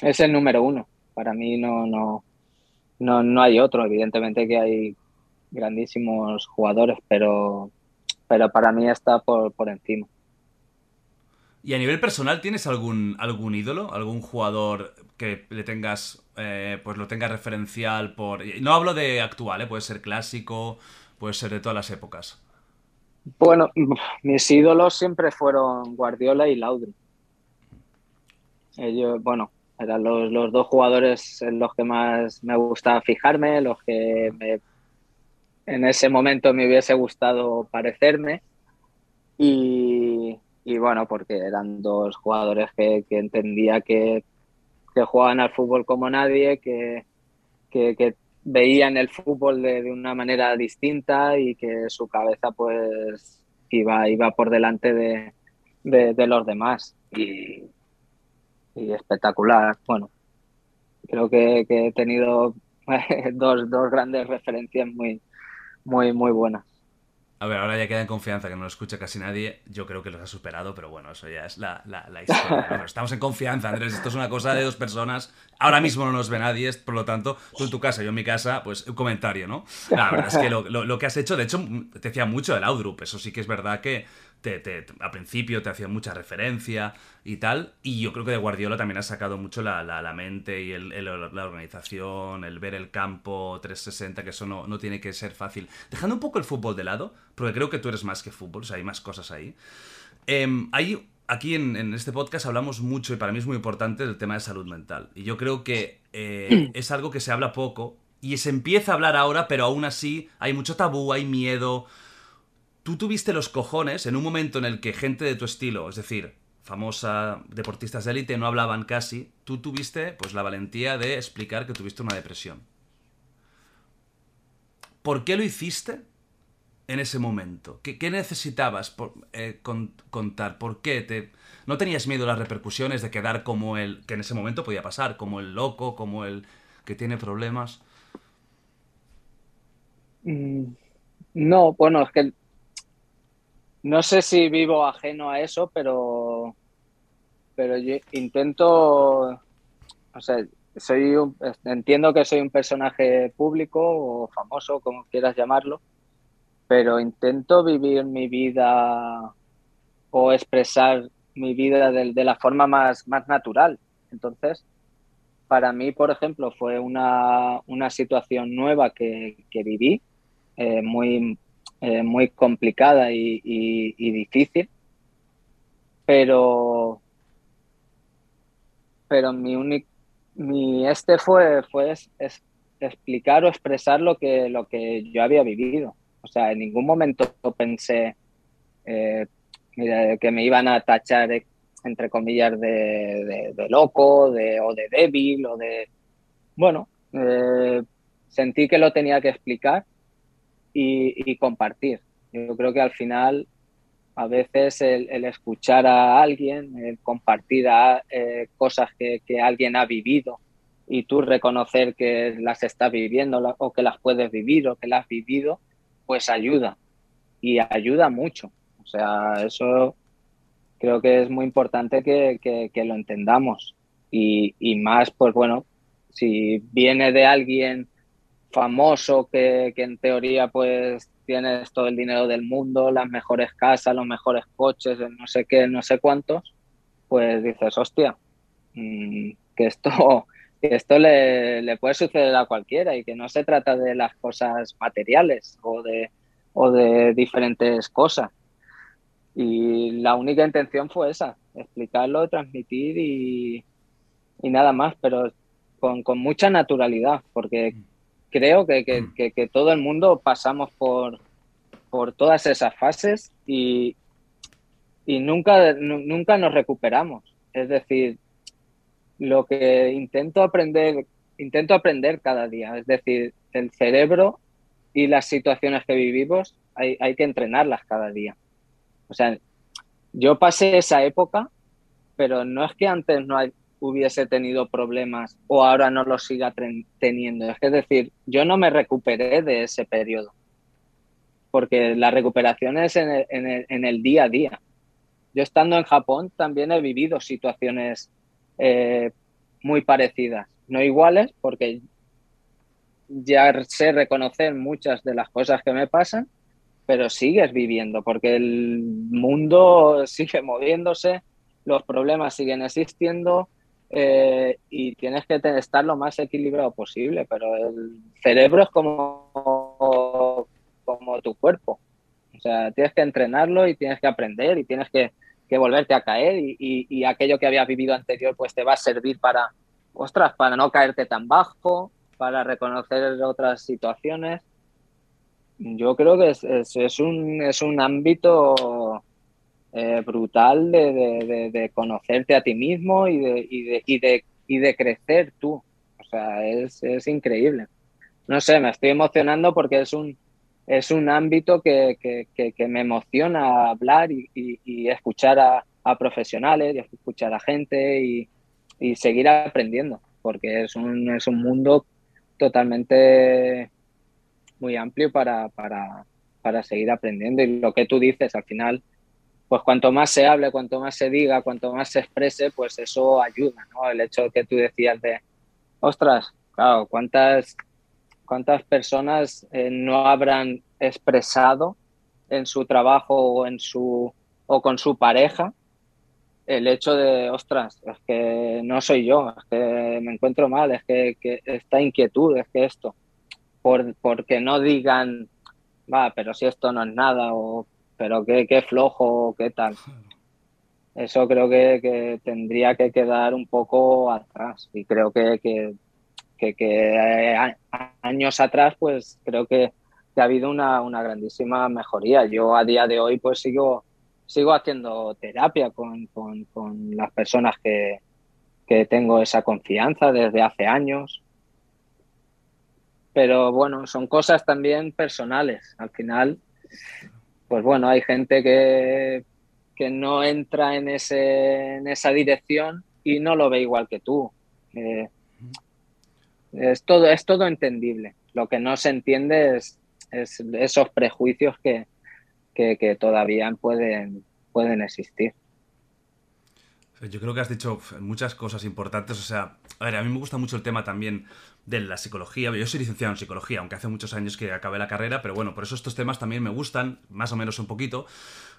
es el número uno. Para mí no, no, no, no hay otro. Evidentemente que hay grandísimos jugadores, pero, pero para mí está por, por encima. ¿Y a nivel personal tienes algún, algún ídolo? ¿Algún jugador que le tengas, eh, pues lo tengas referencial por... No hablo de actual, ¿eh? puede ser clásico, puede ser de todas las épocas. Bueno, mis ídolos siempre fueron Guardiola y Laudrup. Ellos, bueno, eran los, los, dos jugadores en los que más me gustaba fijarme, los que me en ese momento me hubiese gustado parecerme. Y, bueno, porque eran dos jugadores que, entendía que, que, jugaban al fútbol como nadie, que, que, veían el fútbol de, una manera distinta y que su cabeza pues iba, iba por delante de, de, los demás. Y, y, espectacular. Bueno, creo que, he tenido dos, dos grandes referencias muy, muy, muy buenas. A ver, ahora ya queda en confianza, que no lo escucha casi nadie. Yo creo que los ha superado, pero bueno, eso ya es la, la, historia. estamos en confianza, Andrés. Esto es una cosa de dos personas. Ahora mismo no nos ve nadie, por lo tanto, tú en tu casa, yo en mi casa, pues un comentario, ¿no? La verdad es que lo, que has hecho, de hecho, te decía mucho del Audrup. Eso sí que es verdad que te, te, a principio te hacía mucha referencia y tal. Y yo creo que de Guardiola también ha sacado mucho la, la, mente y el, la organización, el ver el campo 360, que eso no, no, tiene que ser fácil. Dejando un poco el fútbol de lado, porque creo que tú eres más que fútbol, o sea, hay más cosas ahí. Em, hay, aquí en, en, este podcast hablamos mucho, y para mí es muy importante, del tema de salud mental. Y yo creo que eh, es algo que se habla poco y se empieza a hablar ahora, pero aún así hay mucho tabú, hay miedo tú tuviste los cojones en un momento en el que gente de tu estilo, es decir, famosa, deportistas de élite, no hablaban casi, tú tuviste pues la valentía de explicar que tuviste una depresión. ¿Por qué lo hiciste en ese momento? ¿Qué, necesitabas eh, contar? ¿Por qué te... ¿No tenías miedo a las repercusiones de quedar como el... que en ese momento podía pasar, como el loco, como el que tiene problemas? Mm, no, bueno, es que no sé si vivo ajeno a eso, pero, pero yo intento, o sea, soy entiendo que soy un personaje público o famoso, como quieras llamarlo, pero intento vivir mi vida o expresar mi vida de, la forma más, más natural. Entonces, para mí, por ejemplo, fue una, situación nueva que, viví, eh, muy, eh, muy complicada y, difícil, pero, pero mi, mi este fue, fue es, explicar o expresar lo que, lo que yo había vivido. O sea, en ningún momento pensé eh, que me iban a tachar, eh, entre comillas, de, loco de, o de débil o de... Bueno, sentí que lo tenía que explicar y, compartir. Yo creo que al final a veces el, escuchar a alguien, el compartir eh, cosas que, alguien ha vivido y tú reconocer que las estás viviendo o que las puedes vivir o que las has vivido, pues ayuda. y ayuda mucho. O sea, eso creo que es muy importante que, que, lo entendamos. Y, y, más, pues bueno, si viene de alguien famoso que, que, en teoría pues tienes todo el dinero del mundo, las mejores casas, los mejores coches, no sé qué, no sé cuántos, pues dices, hostia, mm, que esto, que esto le, le, puede suceder a cualquiera y que no se trata de las cosas materiales o de, o de diferentes cosas. Y la única intención fue esa, explicarlo, transmitir y, y nada más, pero con, con, mucha naturalidad, porque creo que, que, que, todo el mundo pasamos por, por todas esas fases y, y nunca, nunca nos recuperamos. Es decir, lo que intento aprender, intento aprender cada día, es decir, el cerebro y las situaciones que vivimos hay, hay que entrenarlas cada día. O sea, yo pasé esa época, pero no es que antes no hubiese tenido problemas o ahora no los siga teniendo. Es, decir, yo no me recuperé de ese periodo, porque la recuperación es en el, día a día. Yo estando en Japón también he vivido situaciones eh, muy parecidas, no iguales, porque ya sé reconocer muchas de las cosas que me pasan, pero sigues viviendo, porque el mundo sigue moviéndose, los problemas siguen existiendo eh, y tienes que estar lo más equilibrado posible, pero el cerebro es como, como tu cuerpo. O sea, tienes que entrenarlo y tienes que aprender y tienes que, que volverte a caer y, y, aquello que habías vivido anterior pues te va a servir para, ostras, para no caerte tan bajo, para reconocer otras situaciones yo creo que es, es, un, es un ámbito eh, brutal de, de, de, conocerte a ti mismo y de, y y y crecer tú. O sea, es, es, increíble. No sé, me estoy emocionando porque es un, es un ámbito que, que, que, me emociona hablar y, escuchar a, a, profesionales y escuchar a gente y, y seguir aprendiendo, porque es un, es un mundo totalmente muy amplio para, para, para seguir aprendiendo. Y lo que tú dices, al final, pues cuanto más se hable, cuanto más se diga, cuanto más se exprese, pues eso ayuda, ¿no? El hecho que tú decías de, ostras, claro, ¿cuántas, cuántas personas eh, no habrán expresado en su trabajo o, en su, o con su pareja el hecho de, ostras, es que no soy yo, es que me encuentro mal, es que, que esta inquietud, es que esto por, porque no digan, va, pero si esto no es nada, o pero qué, qué flojo, qué tal. Eso creo que, que, tendría que quedar un poco atrás y creo que, que, que años atrás pues creo que, ha habido una, una, grandísima mejoría. Yo a día de hoy pues sigo, sigo haciendo terapia con, con, con las personas que, que tengo esa confianza desde hace años pero bueno, son cosas también personales. Al final, pues bueno, hay gente que, que no entra en, ese, en esa dirección y no lo ve igual que tú. Eh, es, todo, es todo entendible. Lo que no se entiende es, es esos prejuicios que, que, que, todavía pueden, pueden existir. Yo creo que has dicho muchas cosas importantes. O sea, a ver, a mí me gusta mucho el tema también de la psicología. Yo soy licenciado en psicología, aunque hace muchos años que acabé la carrera, pero bueno, por eso estos temas también me gustan, más o menos un poquito.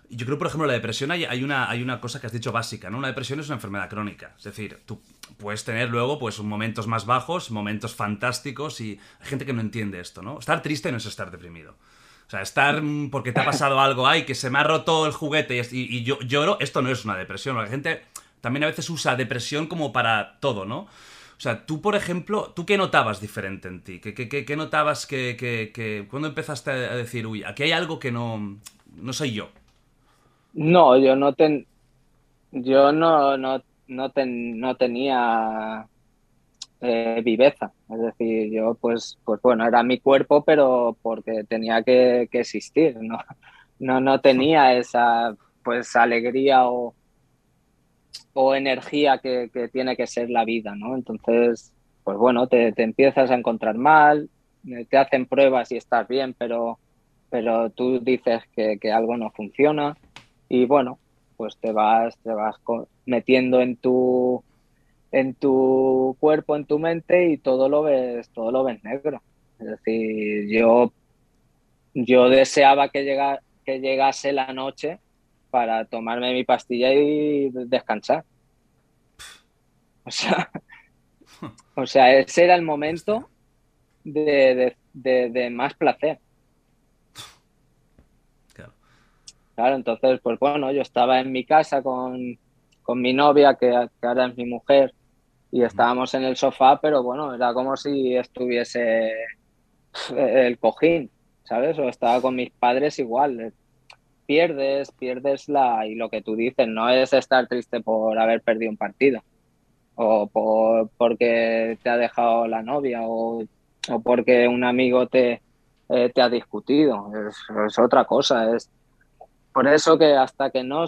Yo creo, por ejemplo, la depresión hay, hay, una, hay una cosa que has dicho básica, ¿no? Una depresión es una enfermedad crónica. Es decir, tú puedes tener luego pues momentos más bajos, momentos fantásticos y hay gente que no entiende esto, ¿no? Estar triste no es estar deprimido. O sea, estar porque te ha pasado algo, ay, que se me ha roto el juguete y, y yo lloro, esto no es una depresión. La gente también a veces usa depresión como para todo, ¿no? O sea, tú, por ejemplo, ¿tú qué notabas diferente en ti? ¿Qué, qué, qué, notabas que, que, que, cuando empezaste a decir, uy, aquí hay algo que no, no soy yo? No, yo no ten, yo no, no, no, ten, no tenía eh, viveza. Es decir, yo pues, pues bueno, era mi cuerpo, pero porque tenía que, existir, ¿no? No, no tenía esa pues alegría o, o energía que, que, tiene que ser la vida, ¿no? Entonces, pues bueno, te, te, empiezas a encontrar mal, te hacen pruebas y estás bien, pero, pero tú dices que, que algo no funciona y bueno, pues te vas, te vas metiendo en tu en tu cuerpo, en tu mente y todo lo ves, todo lo ves negro. Es decir, yo, yo deseaba que, que llegase la noche para tomarme mi pastilla y descansar. O sea, o sea ese era el momento de, más placer. Claro. entonces, pues bueno, yo estaba en mi casa con, mi novia, que, ahora es mi mujer, y estábamos en el sofá, pero bueno, era como si estuviese el cojín, ¿sabes? O estaba con mis padres igual pierdes, pierdes la... Y lo que tú dices, no es estar triste por haber perdido un partido o por, porque te ha dejado la novia o, o porque un amigo te, eh, te ha discutido. Es, otra cosa. Es por eso que hasta que no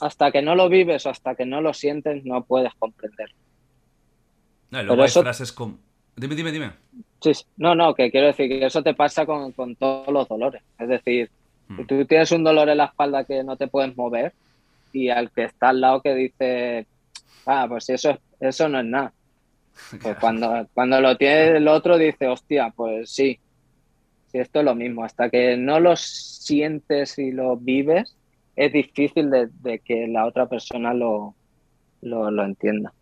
hasta que no lo vives o hasta que no lo sientes no puedes comprender. No, luego hay frases como... Dime, dime, dime. Sí, no, no, que quiero decir que eso te pasa con, con todos los dolores. Es decir, Mm. Tú tienes un dolor en la espalda que no te puedes mover y al que está al lado que dice, ah, pues eso, eso no es nada. Pues cuando, cuando lo tiene el otro dice, hostia, pues sí, sí, esto es lo mismo. Hasta que no lo sientes y lo vives, es difícil de, que la otra persona lo, lo, lo entienda.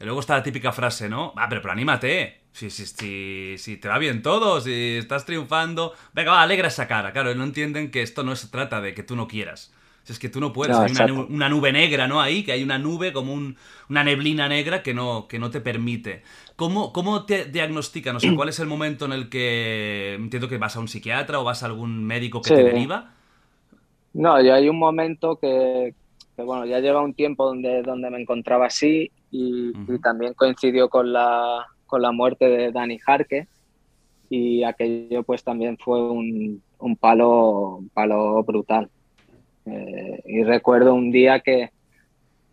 Y luego está la típica frase, ¿no? Ah, pero, pero anímate. Si, si, si, si, te va bien todo, si estás triunfando. Venga, va, alegra esa cara. Claro, no entienden que esto no se trata de que tú no quieras. Si es que tú no puedes, hay una nube, negra, ¿no? Ahí, que hay una nube como una neblina negra que no, que no te permite. ¿Cómo, cómo te diagnostican? O sea, ¿cuál es el momento en el que entiendo que vas a un psiquiatra o vas a algún médico que te deriva? No, ya hay un momento que, que, bueno, ya lleva un tiempo donde, donde me encontraba así y, también coincidió con la, con la muerte de Dani Jarque y aquello pues también fue un, un palo, palo brutal. Eh, y recuerdo un día que,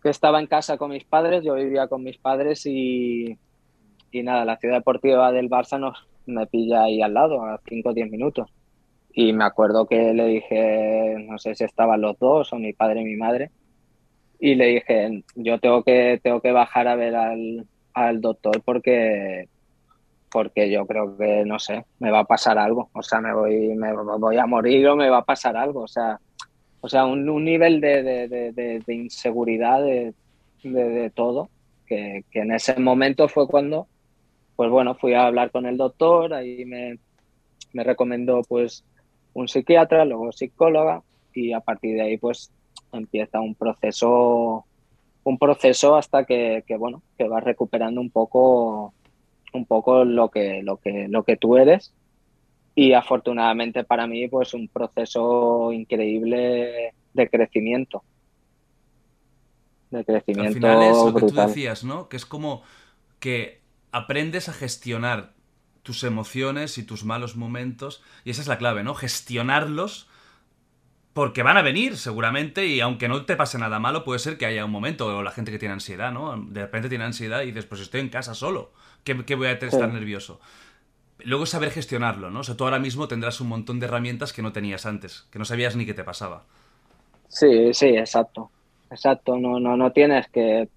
que, estaba en casa con mis padres, yo vivía con mis padres y, y nada, la ciudad deportiva del Barça nos, me pilla ahí al lado, a 5 o 10 minutos. Y me acuerdo que le dije, no sé si estaban los dos o mi padre y mi madre, y le dije, yo tengo que, tengo que bajar a ver al, al doctor porque, porque yo creo que, no sé, me va a pasar algo. O sea, me voy, me voy a morir o me va a pasar algo. O sea, o sea un, un nivel de, de, de, inseguridad de, todo, que, que, en ese momento fue cuando, pues bueno, fui a hablar con el doctor, ahí me, me recomendó pues un psiquiatra, luego psicóloga, y a partir de ahí pues empieza un proceso un proceso hasta que, bueno que vas recuperando un poco un poco lo que lo que lo que tú eres. Y afortunadamente para mí pues un proceso increíble de crecimiento. De crecimiento Al final es lo que tú decías no que es como que aprendes a gestionar tus emociones y tus malos momentos y esa es la clave no gestionarlos porque van a venir, seguramente, y aunque no te pase nada malo, puede ser que haya un momento, o la gente que tiene ansiedad, ¿no? De repente tiene ansiedad y dices, pues estoy en casa solo, ¿qué, voy a estar nervioso? Luego saber gestionarlo, ¿no? O sea, tú ahora mismo tendrás un montón de herramientas que no tenías antes, que no sabías ni qué te pasaba. Sí, sí, exacto. Exacto, no, no, no tienes que,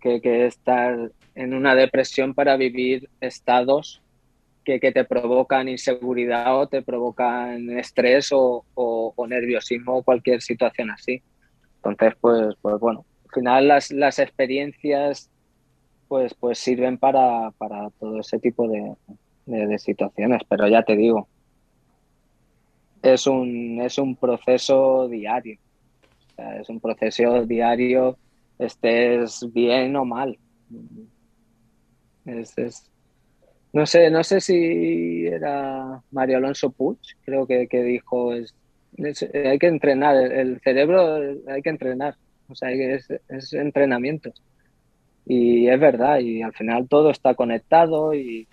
que estar en una depresión para vivir estados que, te provocan inseguridad o te provocan estrés o, nerviosismo o cualquier situación así. Entonces, pues, pues bueno, al final las, las experiencias pues, pues sirven para, para todo ese tipo de, de, situaciones, pero ya te digo, es un, es un proceso diario. es un proceso diario, estés bien o mal. Es, es, no sé, no sé si era Mario Alonso Puig, creo que, dijo, es, hay que entrenar, el, cerebro hay que entrenar, o sea, es, es entrenamiento. Y es verdad, y al final todo está conectado y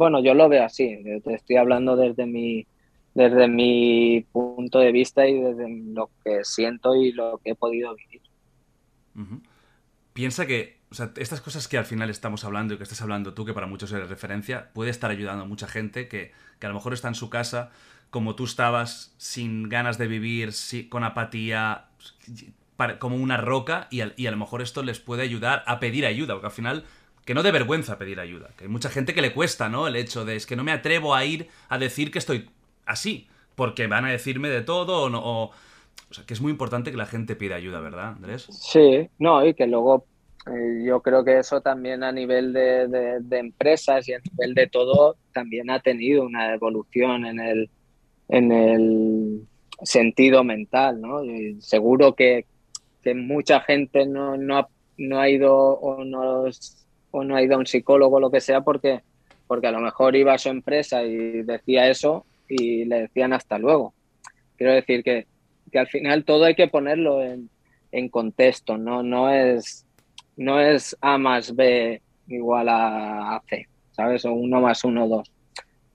bueno, yo lo veo así, te estoy hablando desde mi, desde mi punto de vista y desde lo que siento y lo que he podido vivir. Piensa que o sea, estas cosas que al final estamos hablando y que estás hablando tú, que para muchos eres referencia, puede estar ayudando a mucha gente que, a lo mejor está en su casa como tú estabas, sin ganas de vivir, con apatía, como una roca, y a, lo mejor esto les puede ayudar a pedir ayuda, porque al final que no de vergüenza pedir ayuda. Que hay mucha gente que le cuesta, ¿no? El hecho de es que no me atrevo a ir a decir que estoy así, porque van a decirme de todo o no. O, sea, que es muy importante que la gente pida ayuda, ¿verdad, Andrés? Sí, no, y que luego yo creo que eso también a nivel de, empresas y a nivel de todo también ha tenido una evolución en el, en el sentido mental, ¿no? Seguro que, que mucha gente no, no, ha, no ha ido o no o no ha ido a un psicólogo o lo que sea porque, porque a lo mejor iba a su empresa y decía eso y le decían hasta luego. Quiero decir que, al final todo hay que ponerlo en, contexto, ¿no? No es, no es A más B igual a, C, ¿sabes? O uno más uno, dos.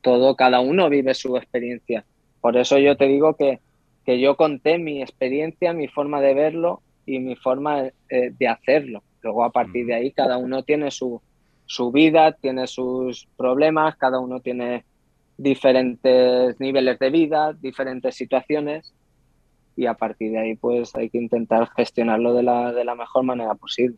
Todo, cada uno vive su experiencia. Por eso yo te digo que, que yo conté mi experiencia, mi forma de verlo y mi forma eh, de hacerlo. Luego a partir de ahí cada uno tiene su, su vida, tiene sus problemas, cada uno tiene diferentes niveles de vida, diferentes situaciones y a partir de ahí pues hay que intentar gestionarlo de la, de la mejor manera posible.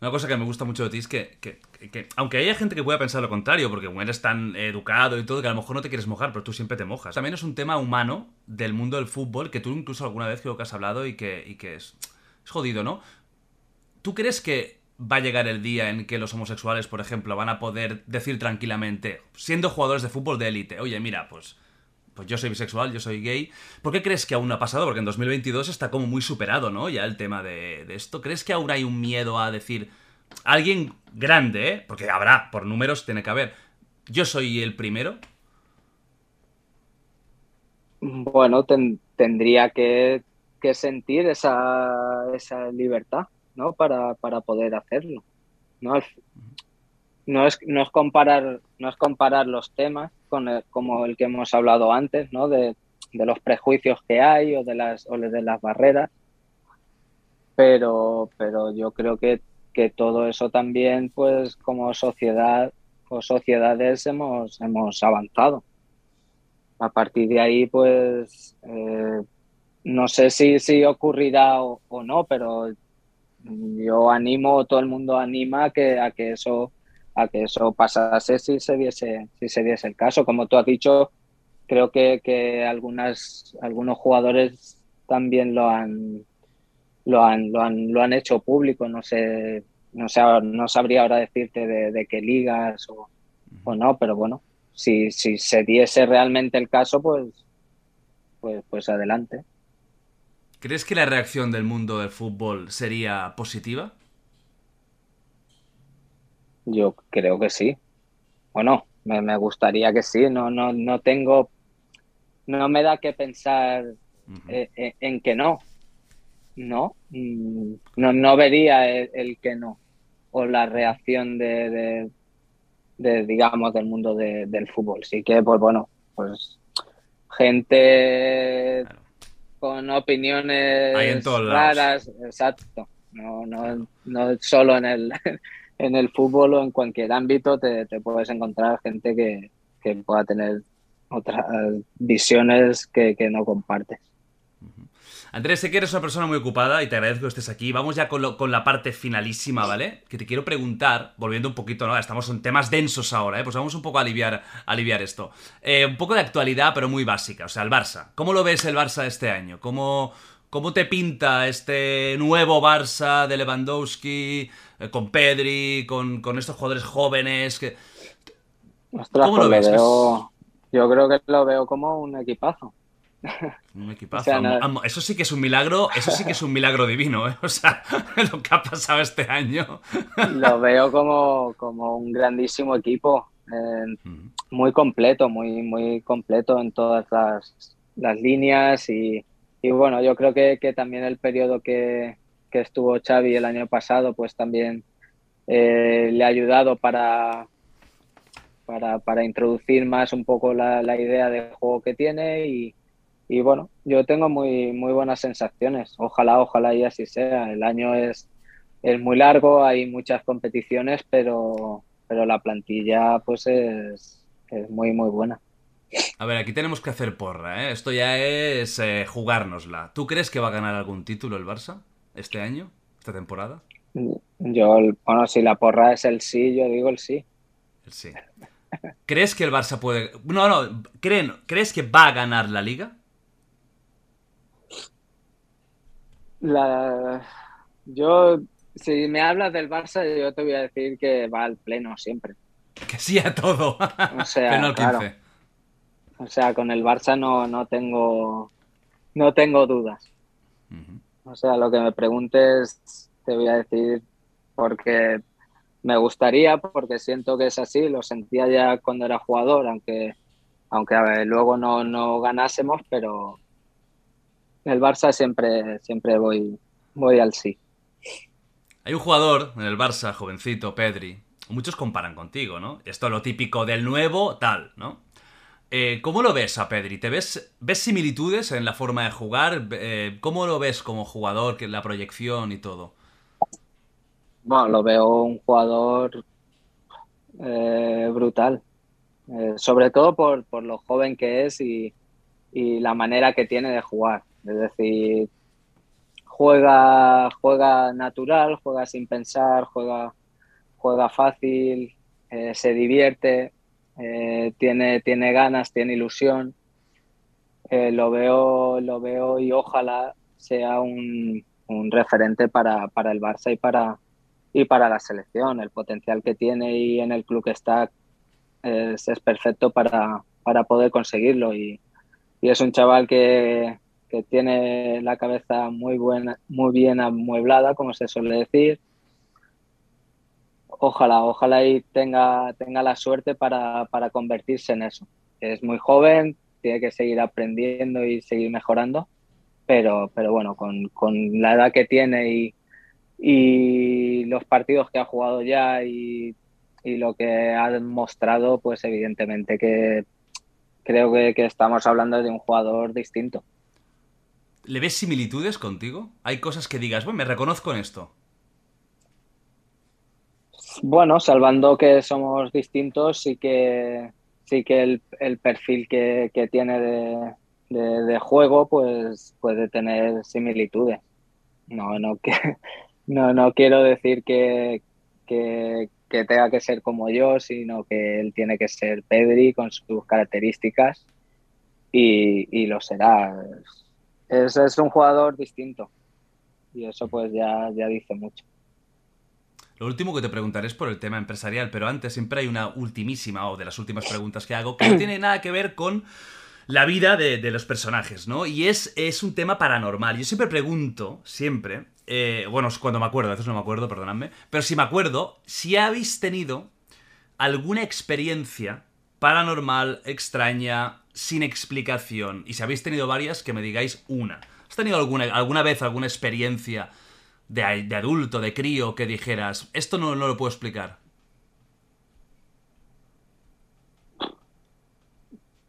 Una cosa que me gusta mucho de ti es que, que, que, aunque haya gente que pueda pensar lo contrario, porque como eres tan educado y todo, que a lo mejor no te quieres mojar, pero tú siempre te mojas. También es un tema humano del mundo del fútbol que tú incluso alguna vez creo que has hablado y que, y que es, es jodido, ¿no? ¿Tú crees que va a llegar el día en que los homosexuales, por ejemplo, van a poder decir tranquilamente, siendo jugadores de fútbol de élite, oye, mira, pues, pues yo soy bisexual, yo soy gay? ¿Por qué crees que aún no ha pasado? Porque en 2022 está como muy superado, ¿no? Ya el tema de, esto. ¿Crees que aún hay un miedo a decir, alguien grande, ¿eh? Porque habrá, por números tiene que haber. Yo soy el primero. Bueno, tendría que, que sentir esa, esa libertad. ¿no? Para, para poder hacerlo. ¿no? No es, no, es comparar, no es comparar los temas con como el que hemos hablado antes, ¿no? De, de, los prejuicios que hay o de las, o de las barreras, pero, pero yo creo que, que todo eso también, pues como sociedad o sociedades hemos, hemos avanzado. A partir de ahí, pues eh, no sé si, si ocurrirá o, o, no, pero yo animo, todo el mundo anima a que, a que eso a que eso pasase si se diese, si se diese el caso. Como tú has dicho, creo que, que algunas, algunos jugadores también lo han, lo han, lo han, lo han hecho público. No sé, no sé, no sabría ahora decirte de, qué ligas o, o, no, pero bueno, si, si se diese realmente el caso, pues, pues, pues adelante. ¿Crees que la reacción del mundo del fútbol sería positiva? Yo creo que sí. Bueno, me, me gustaría que sí. No, no, no tengo. No me da que pensar eh, eh, en, que no. No. Mm, no, no vería el, que no. O la reacción de, de, digamos, del mundo del fútbol. Sí que, pues bueno, pues gente con opiniones raras, exacto. No, no, no solo en el, en el fútbol o en cualquier ámbito te, puedes encontrar gente que, pueda tener otras visiones que, no compartes. Andrés, sé que eres una persona muy ocupada y te agradezco que estés aquí. Vamos ya con, la parte finalísima, ¿vale? Que te quiero preguntar, volviendo un poquito, ¿no? Estamos en temas densos ahora, ¿eh? Pues vamos un poco a aliviar, aliviar esto. Eh, un poco de actualidad, pero muy básica. O sea, el Barça. ¿Cómo lo ves el Barça este año? ¿Cómo, cómo te pinta este nuevo Barça de Lewandowski, con Pedri, con, estos jugadores jóvenes? Que... ¿Cómo lo pues ves? yo creo que lo veo como un equipazo. Un equipazo. Eso sí que es un milagro, eso sí que es un milagro divino, ¿eh? O sea, lo que ha pasado este año. Lo veo como, como un grandísimo equipo, eh, muy completo, muy, muy completo en todas las, las líneas y, y, bueno, yo creo que, que también el periodo que, que, estuvo Xavi el año pasado, pues también eh, le ha ayudado para, para, para, introducir más un poco la, la idea de juego que tiene y, y bueno, yo tengo muy, muy buenas sensaciones. Ojalá, ojalá y así sea. El año es, es muy largo, hay muchas competiciones, pero, pero la plantilla pues es, es muy, muy buena. A ver, aquí tenemos que hacer porra, ¿eh? Esto ya es eh, jugárnosla. ¿Tú crees que va a ganar algún título el Barça este año, esta temporada? Yo, bueno, si la porra es el sí, yo digo el sí. El sí. ¿Crees que el Barça puede... No, no, ¿creen... ¿crees que va a ganar la liga? La... Yo, si me hablas del Barça, yo te voy a decir que va al pleno siempre. Que sí a todo. O sea, Pleno al 15. claro. O sea, con el Barça no, no tengo no tengo dudas. O sea, lo que me preguntes te voy a decir porque me gustaría, porque siento que es así, lo sentía ya cuando era jugador, aunque, aunque a ver, luego no, no ganásemos, pero el Barça siempre, siempre voy, voy al sí. Hay un jugador en el Barça, jovencito, Pedri. Muchos comparan contigo, ¿no? Esto es lo típico del nuevo, tal, ¿no? Eh, ¿Cómo lo ves a Pedri? ¿Te ves, ves similitudes en la forma de jugar? Eh, ¿Cómo lo ves como jugador, que la proyección y todo? Bueno, lo veo un jugador eh, brutal, Eh, sobre todo por, por lo joven que es y, y la manera que tiene de jugar. Es decir, juega, juega natural, juega sin pensar, juega, juega fácil, se divierte, eh, tiene, tiene ganas, tiene ilusión. Eh, lo veo, lo veo y ojalá sea un, referente para, para el Barça y para, y para la selección. El potencial que tiene y en el club que está es, es perfecto para, para poder conseguirlo. Y, y es un chaval que, que tiene la cabeza muy buena, muy bien amueblada, como se suele decir. Ojalá, ojalá y tenga, tenga la suerte para, para convertirse en eso. Es muy joven, tiene que seguir aprendiendo y seguir mejorando, pero, pero bueno, con, con la edad que tiene y, y los partidos que ha jugado ya y, y lo que ha mostrado, pues evidentemente que creo que, que estamos hablando de un jugador distinto. ¿Le ves similitudes contigo? ¿Hay cosas que digas, bueno, me reconozco en esto? Bueno, salvando que somos distintos, sí que, sí que el, perfil que, tiene de, de, de juego pues puede tener similitudes. No, no, que, no, no quiero decir que, que, que tenga que ser como yo, sino que él tiene que ser Pedri con sus características y, y lo será. Es, es un jugador distinto y eso pues ya, ya dice mucho. Lo último que te preguntaré es por el tema empresarial, pero antes siempre hay una ultimísima o de las últimas preguntas que hago que no tiene nada que ver con la vida de, los personajes, ¿no? Y es, es un tema paranormal. Yo siempre pregunto, siempre, eh, bueno, cuando me acuerdo, a veces no me acuerdo, perdonadme, pero si me acuerdo, si habéis tenido alguna experiencia paranormal, extraña, sin explicación, y si habéis tenido varias, que me digáis una. ¿Has tenido alguna, alguna vez alguna experiencia de, de adulto, de crío, que dijeras, esto no, no lo puedo explicar?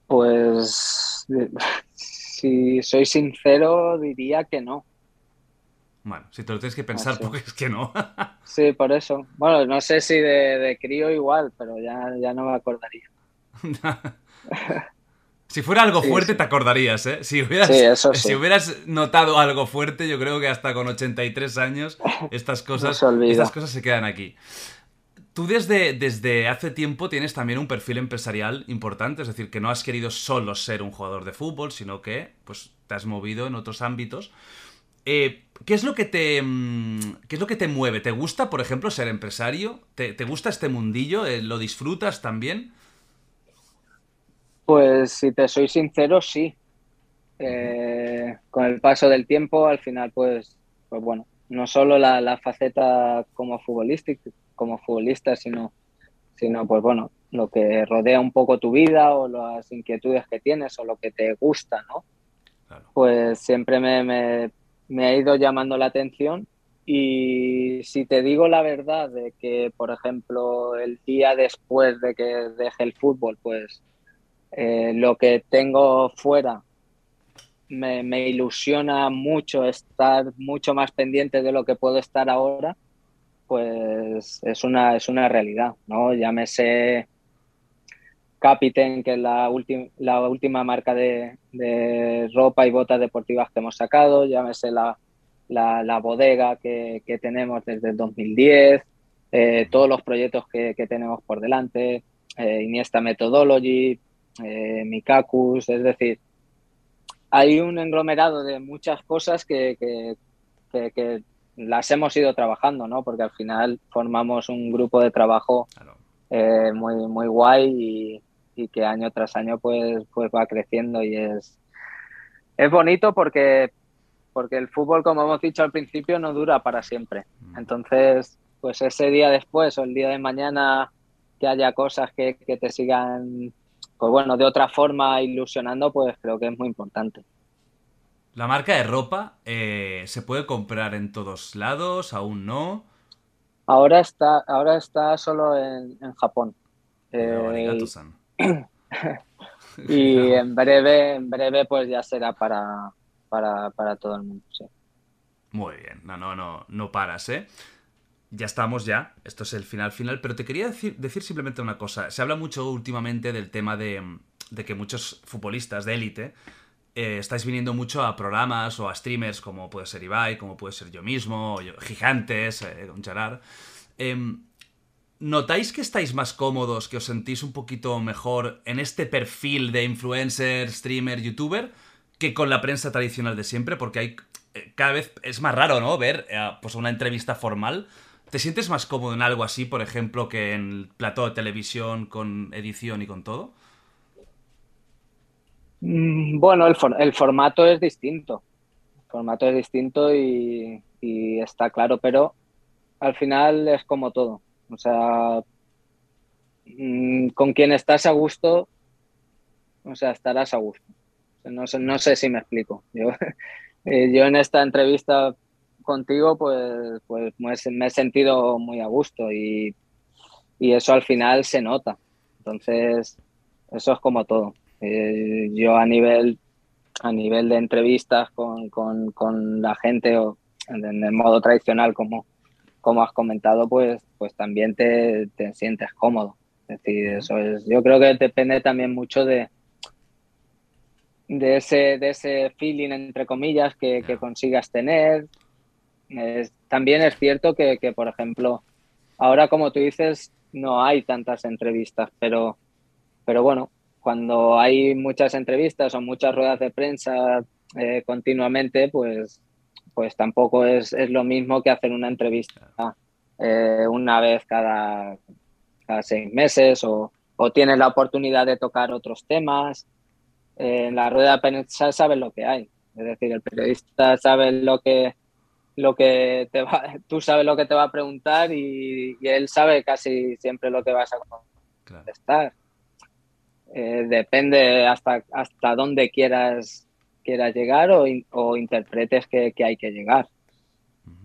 Pues si soy sincero, diría que no. Bueno, si te lo tienes que pensar, Ah, sí. porque es que no. Sí, por eso. Bueno, no sé si de, de crío igual, pero ya, ya no me acordaría. si fuera algo Sí, fuerte, sí. te acordarías, ¿eh? Si hubieras, Sí, eso sí. si hubieras notado algo fuerte, yo creo que hasta con 83 años estas cosas, se olvida. estas cosas se quedan aquí. Tú desde, desde hace tiempo tienes también un perfil empresarial importante, es decir, que no has querido solo ser un jugador de fútbol, sino que pues, te has movido en otros ámbitos. Eh, ¿qué, es lo que te, mm, ¿Qué es lo que te mueve? ¿Te gusta, por ejemplo, ser empresario? ¿Te, te gusta este mundillo? Eh, ¿Lo disfrutas también? Pues si te soy sincero, sí. Eh, con el paso del tiempo, al final, pues, pues bueno, no solo la, la faceta como futbolista, como futbolista, sino, sino pues bueno, lo que rodea un poco tu vida o las inquietudes que tienes o lo que te gusta, ¿no? Claro. Pues siempre me, me, me ha ido llamando la atención y si te digo la verdad de que, por ejemplo, el día después de que deje el fútbol, pues eh, lo que tengo fuera me, ilusiona mucho estar mucho más pendiente de lo que puedo estar ahora, pues es una, es una realidad, ¿no? Llámese Capiten, que es la, la última marca de, de, ropa y botas deportivas que hemos sacado, llámese la, la, la bodega que, que, tenemos desde el 2010, eh, todos los proyectos que, que, tenemos por delante, eh, Iniesta Methodology, eh, Mikacus, es decir, hay un englomerado de muchas cosas que, que, las hemos ido trabajando, ¿no? Porque al final formamos un grupo de trabajo eh, muy, muy guay y, que año tras año pues, pues va creciendo y es, es bonito porque, porque el fútbol, como hemos dicho al principio, no dura para siempre. Mm. Entonces, pues ese día después o el día de mañana que haya cosas que, que te sigan pues bueno, de otra forma ilusionando, pues creo que es muy importante. La marca de ropa eh, se puede comprar en todos lados, aún no. Ahora está, ahora está solo en, Japón. Eh, y en breve, en breve, pues ya será para, para, para todo el mundo. Sí. Muy bien, no, no, no, no paras, ¿eh? Ya estamos ya, esto es el final final, pero te quería decir, simplemente una cosa. Se habla mucho últimamente del tema de, que muchos futbolistas de élite eh, estáis viniendo mucho a programas o a streamers como puede ser Ibai, como puede ser yo mismo, Gigantes, eh, con Gerard. Em, ¿Notáis que estáis más cómodos, que os sentís un poquito mejor en este perfil de influencer, streamer, youtuber, que con la prensa tradicional de siempre? Porque hay eh, cada vez es más raro, ¿no? Ver pues una entrevista formal ¿Te sientes más cómodo en algo así, por ejemplo, que en el plató de televisión con edición y con todo? Mm, bueno, el, formato es distinto. El formato es distinto y, está claro, pero al final es como todo. O sea, mm, con quien estás a gusto, o sea, estarás a gusto. No sé, no sé si me explico. Yo, eh, yo en esta entrevista contigo, pues, pues me he sentido muy a gusto y, eso al final se nota. Entonces, eso es como todo. Eh, yo a nivel, a nivel de entrevistas con, la gente o en el modo tradicional, como, como has comentado, pues, pues también te, sientes cómodo. Es decir, eso es, yo creo que depende también mucho de, de ese, de ese feeling, entre comillas, que, que consigas tener, también es cierto que, por ejemplo, ahora como tú dices, no hay tantas entrevistas, pero, pero bueno, cuando hay muchas entrevistas o muchas ruedas de prensa eh, continuamente, pues, pues tampoco es, lo mismo que hacer una entrevista eh, una vez cada, cada seis meses o, o, tienes la oportunidad de tocar otros temas. Eh, en la rueda de prensa sabes lo que hay, es decir, el periodista sabe lo que lo que te va, tú sabes lo que te va a preguntar y, él sabe casi siempre lo que vas a contestar. Eh, depende hasta, hasta dónde quieras, quieras llegar o, o interpretes que, hay que llegar.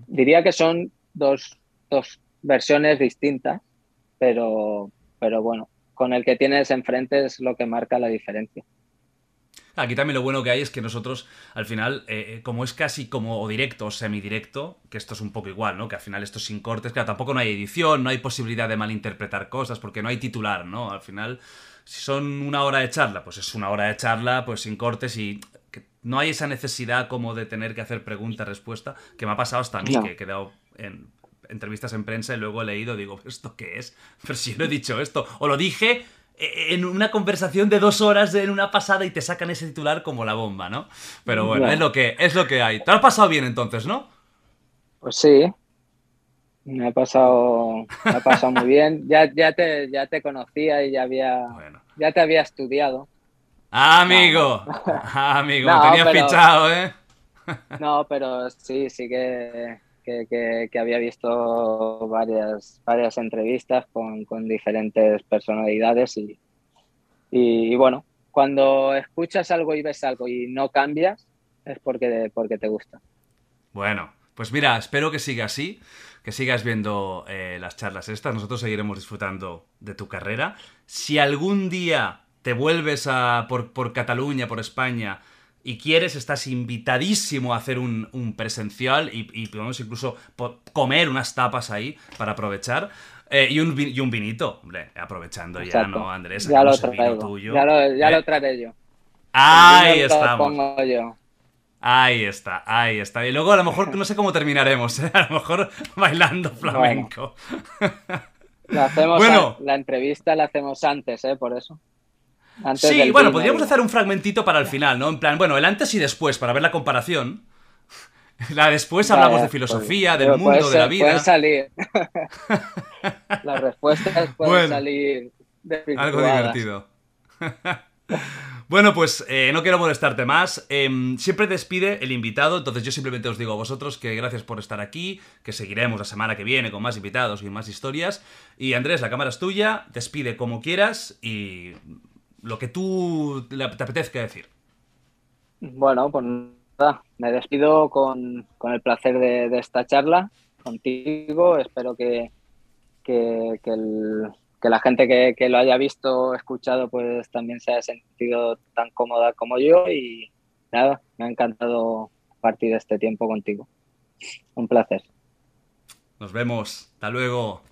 Diría que son dos, dos versiones distintas, pero, pero bueno, con el que tienes enfrente es lo que marca la diferencia. Aquí también lo bueno que hay es que nosotros, al final, eh, eh, como es casi como directo o semidirecto, que esto es un poco igual, ¿no? Que al final esto sin cortes, claro, tampoco no hay edición, no hay posibilidad de malinterpretar cosas, porque no hay titular, ¿no? Al final, si son una hora de charla, pues es una hora de charla, pues sin cortes y no hay esa necesidad como de tener que hacer pregunta-respuesta, que me ha pasado hasta a mí, que he quedado en entrevistas en prensa y luego he leído, digo, ¿esto qué es? Pero si yo no he dicho esto, o lo dije en una conversación de dos horas en una pasada y te sacan ese titular como la bomba, ¿no? Pero bueno, es lo que es lo que hay. ¿Te has pasado bien entonces, no? Pues sí. Me ha pasado, me ha pasado muy bien. Ya, ya, te, ya te conocía y ya había ya te había estudiado. Ah, amigo. Ah, amigo, me tenías fichado, ¿eh? No, pero sí, sí que que, había visto varias, varias entrevistas con, diferentes personalidades y, y, bueno, cuando escuchas algo y ves algo y no cambias es porque, porque te gusta. Bueno, pues mira, espero que siga así, que sigas viendo eh, las charlas estas, nosotros seguiremos disfrutando de tu carrera. Si algún día te vuelves a, por, por Cataluña, por España, y quieres, estás invitadísimo a hacer un, presencial y, podemos incluso comer unas tapas ahí para aprovechar. Eh, y, un, y, un, vinito, hombre, aprovechando ya, ¿no, Andrés? Ya lo traigo. Ya, lo, ya lo, ¿Eh? traeré yo. Ahí estamos. Ahí está, ahí está. Y luego a lo mejor no sé cómo terminaremos, ¿eh? a lo mejor bailando flamenco. Bueno, hacemos bueno, la entrevista la hacemos antes, ¿eh? Por eso. Sí, bueno, podríamos hacer un fragmentito para el final, ¿no? En plan, bueno, el antes y después, para ver la comparación. La después hablamos de filosofía, del mundo, de la vida. Pueden salir. Las respuestas pueden salir Algo divertido. Bueno, pues eh, no quiero molestarte más. Em, siempre despide el invitado, entonces yo simplemente os digo a vosotros que gracias por estar aquí, que seguiremos la semana que viene con más invitados y más historias. Y Andrés, la cámara es tuya, despide como quieras y lo que tú te apetezca decir. Bueno, pues nada, me despido con, el placer de, esta charla contigo. Espero que, que el que la gente que, lo haya visto escuchado pues también se haya sentido tan cómoda como yo y nada, me ha encantado partir este tiempo contigo. Un placer. Nos vemos. Hasta luego.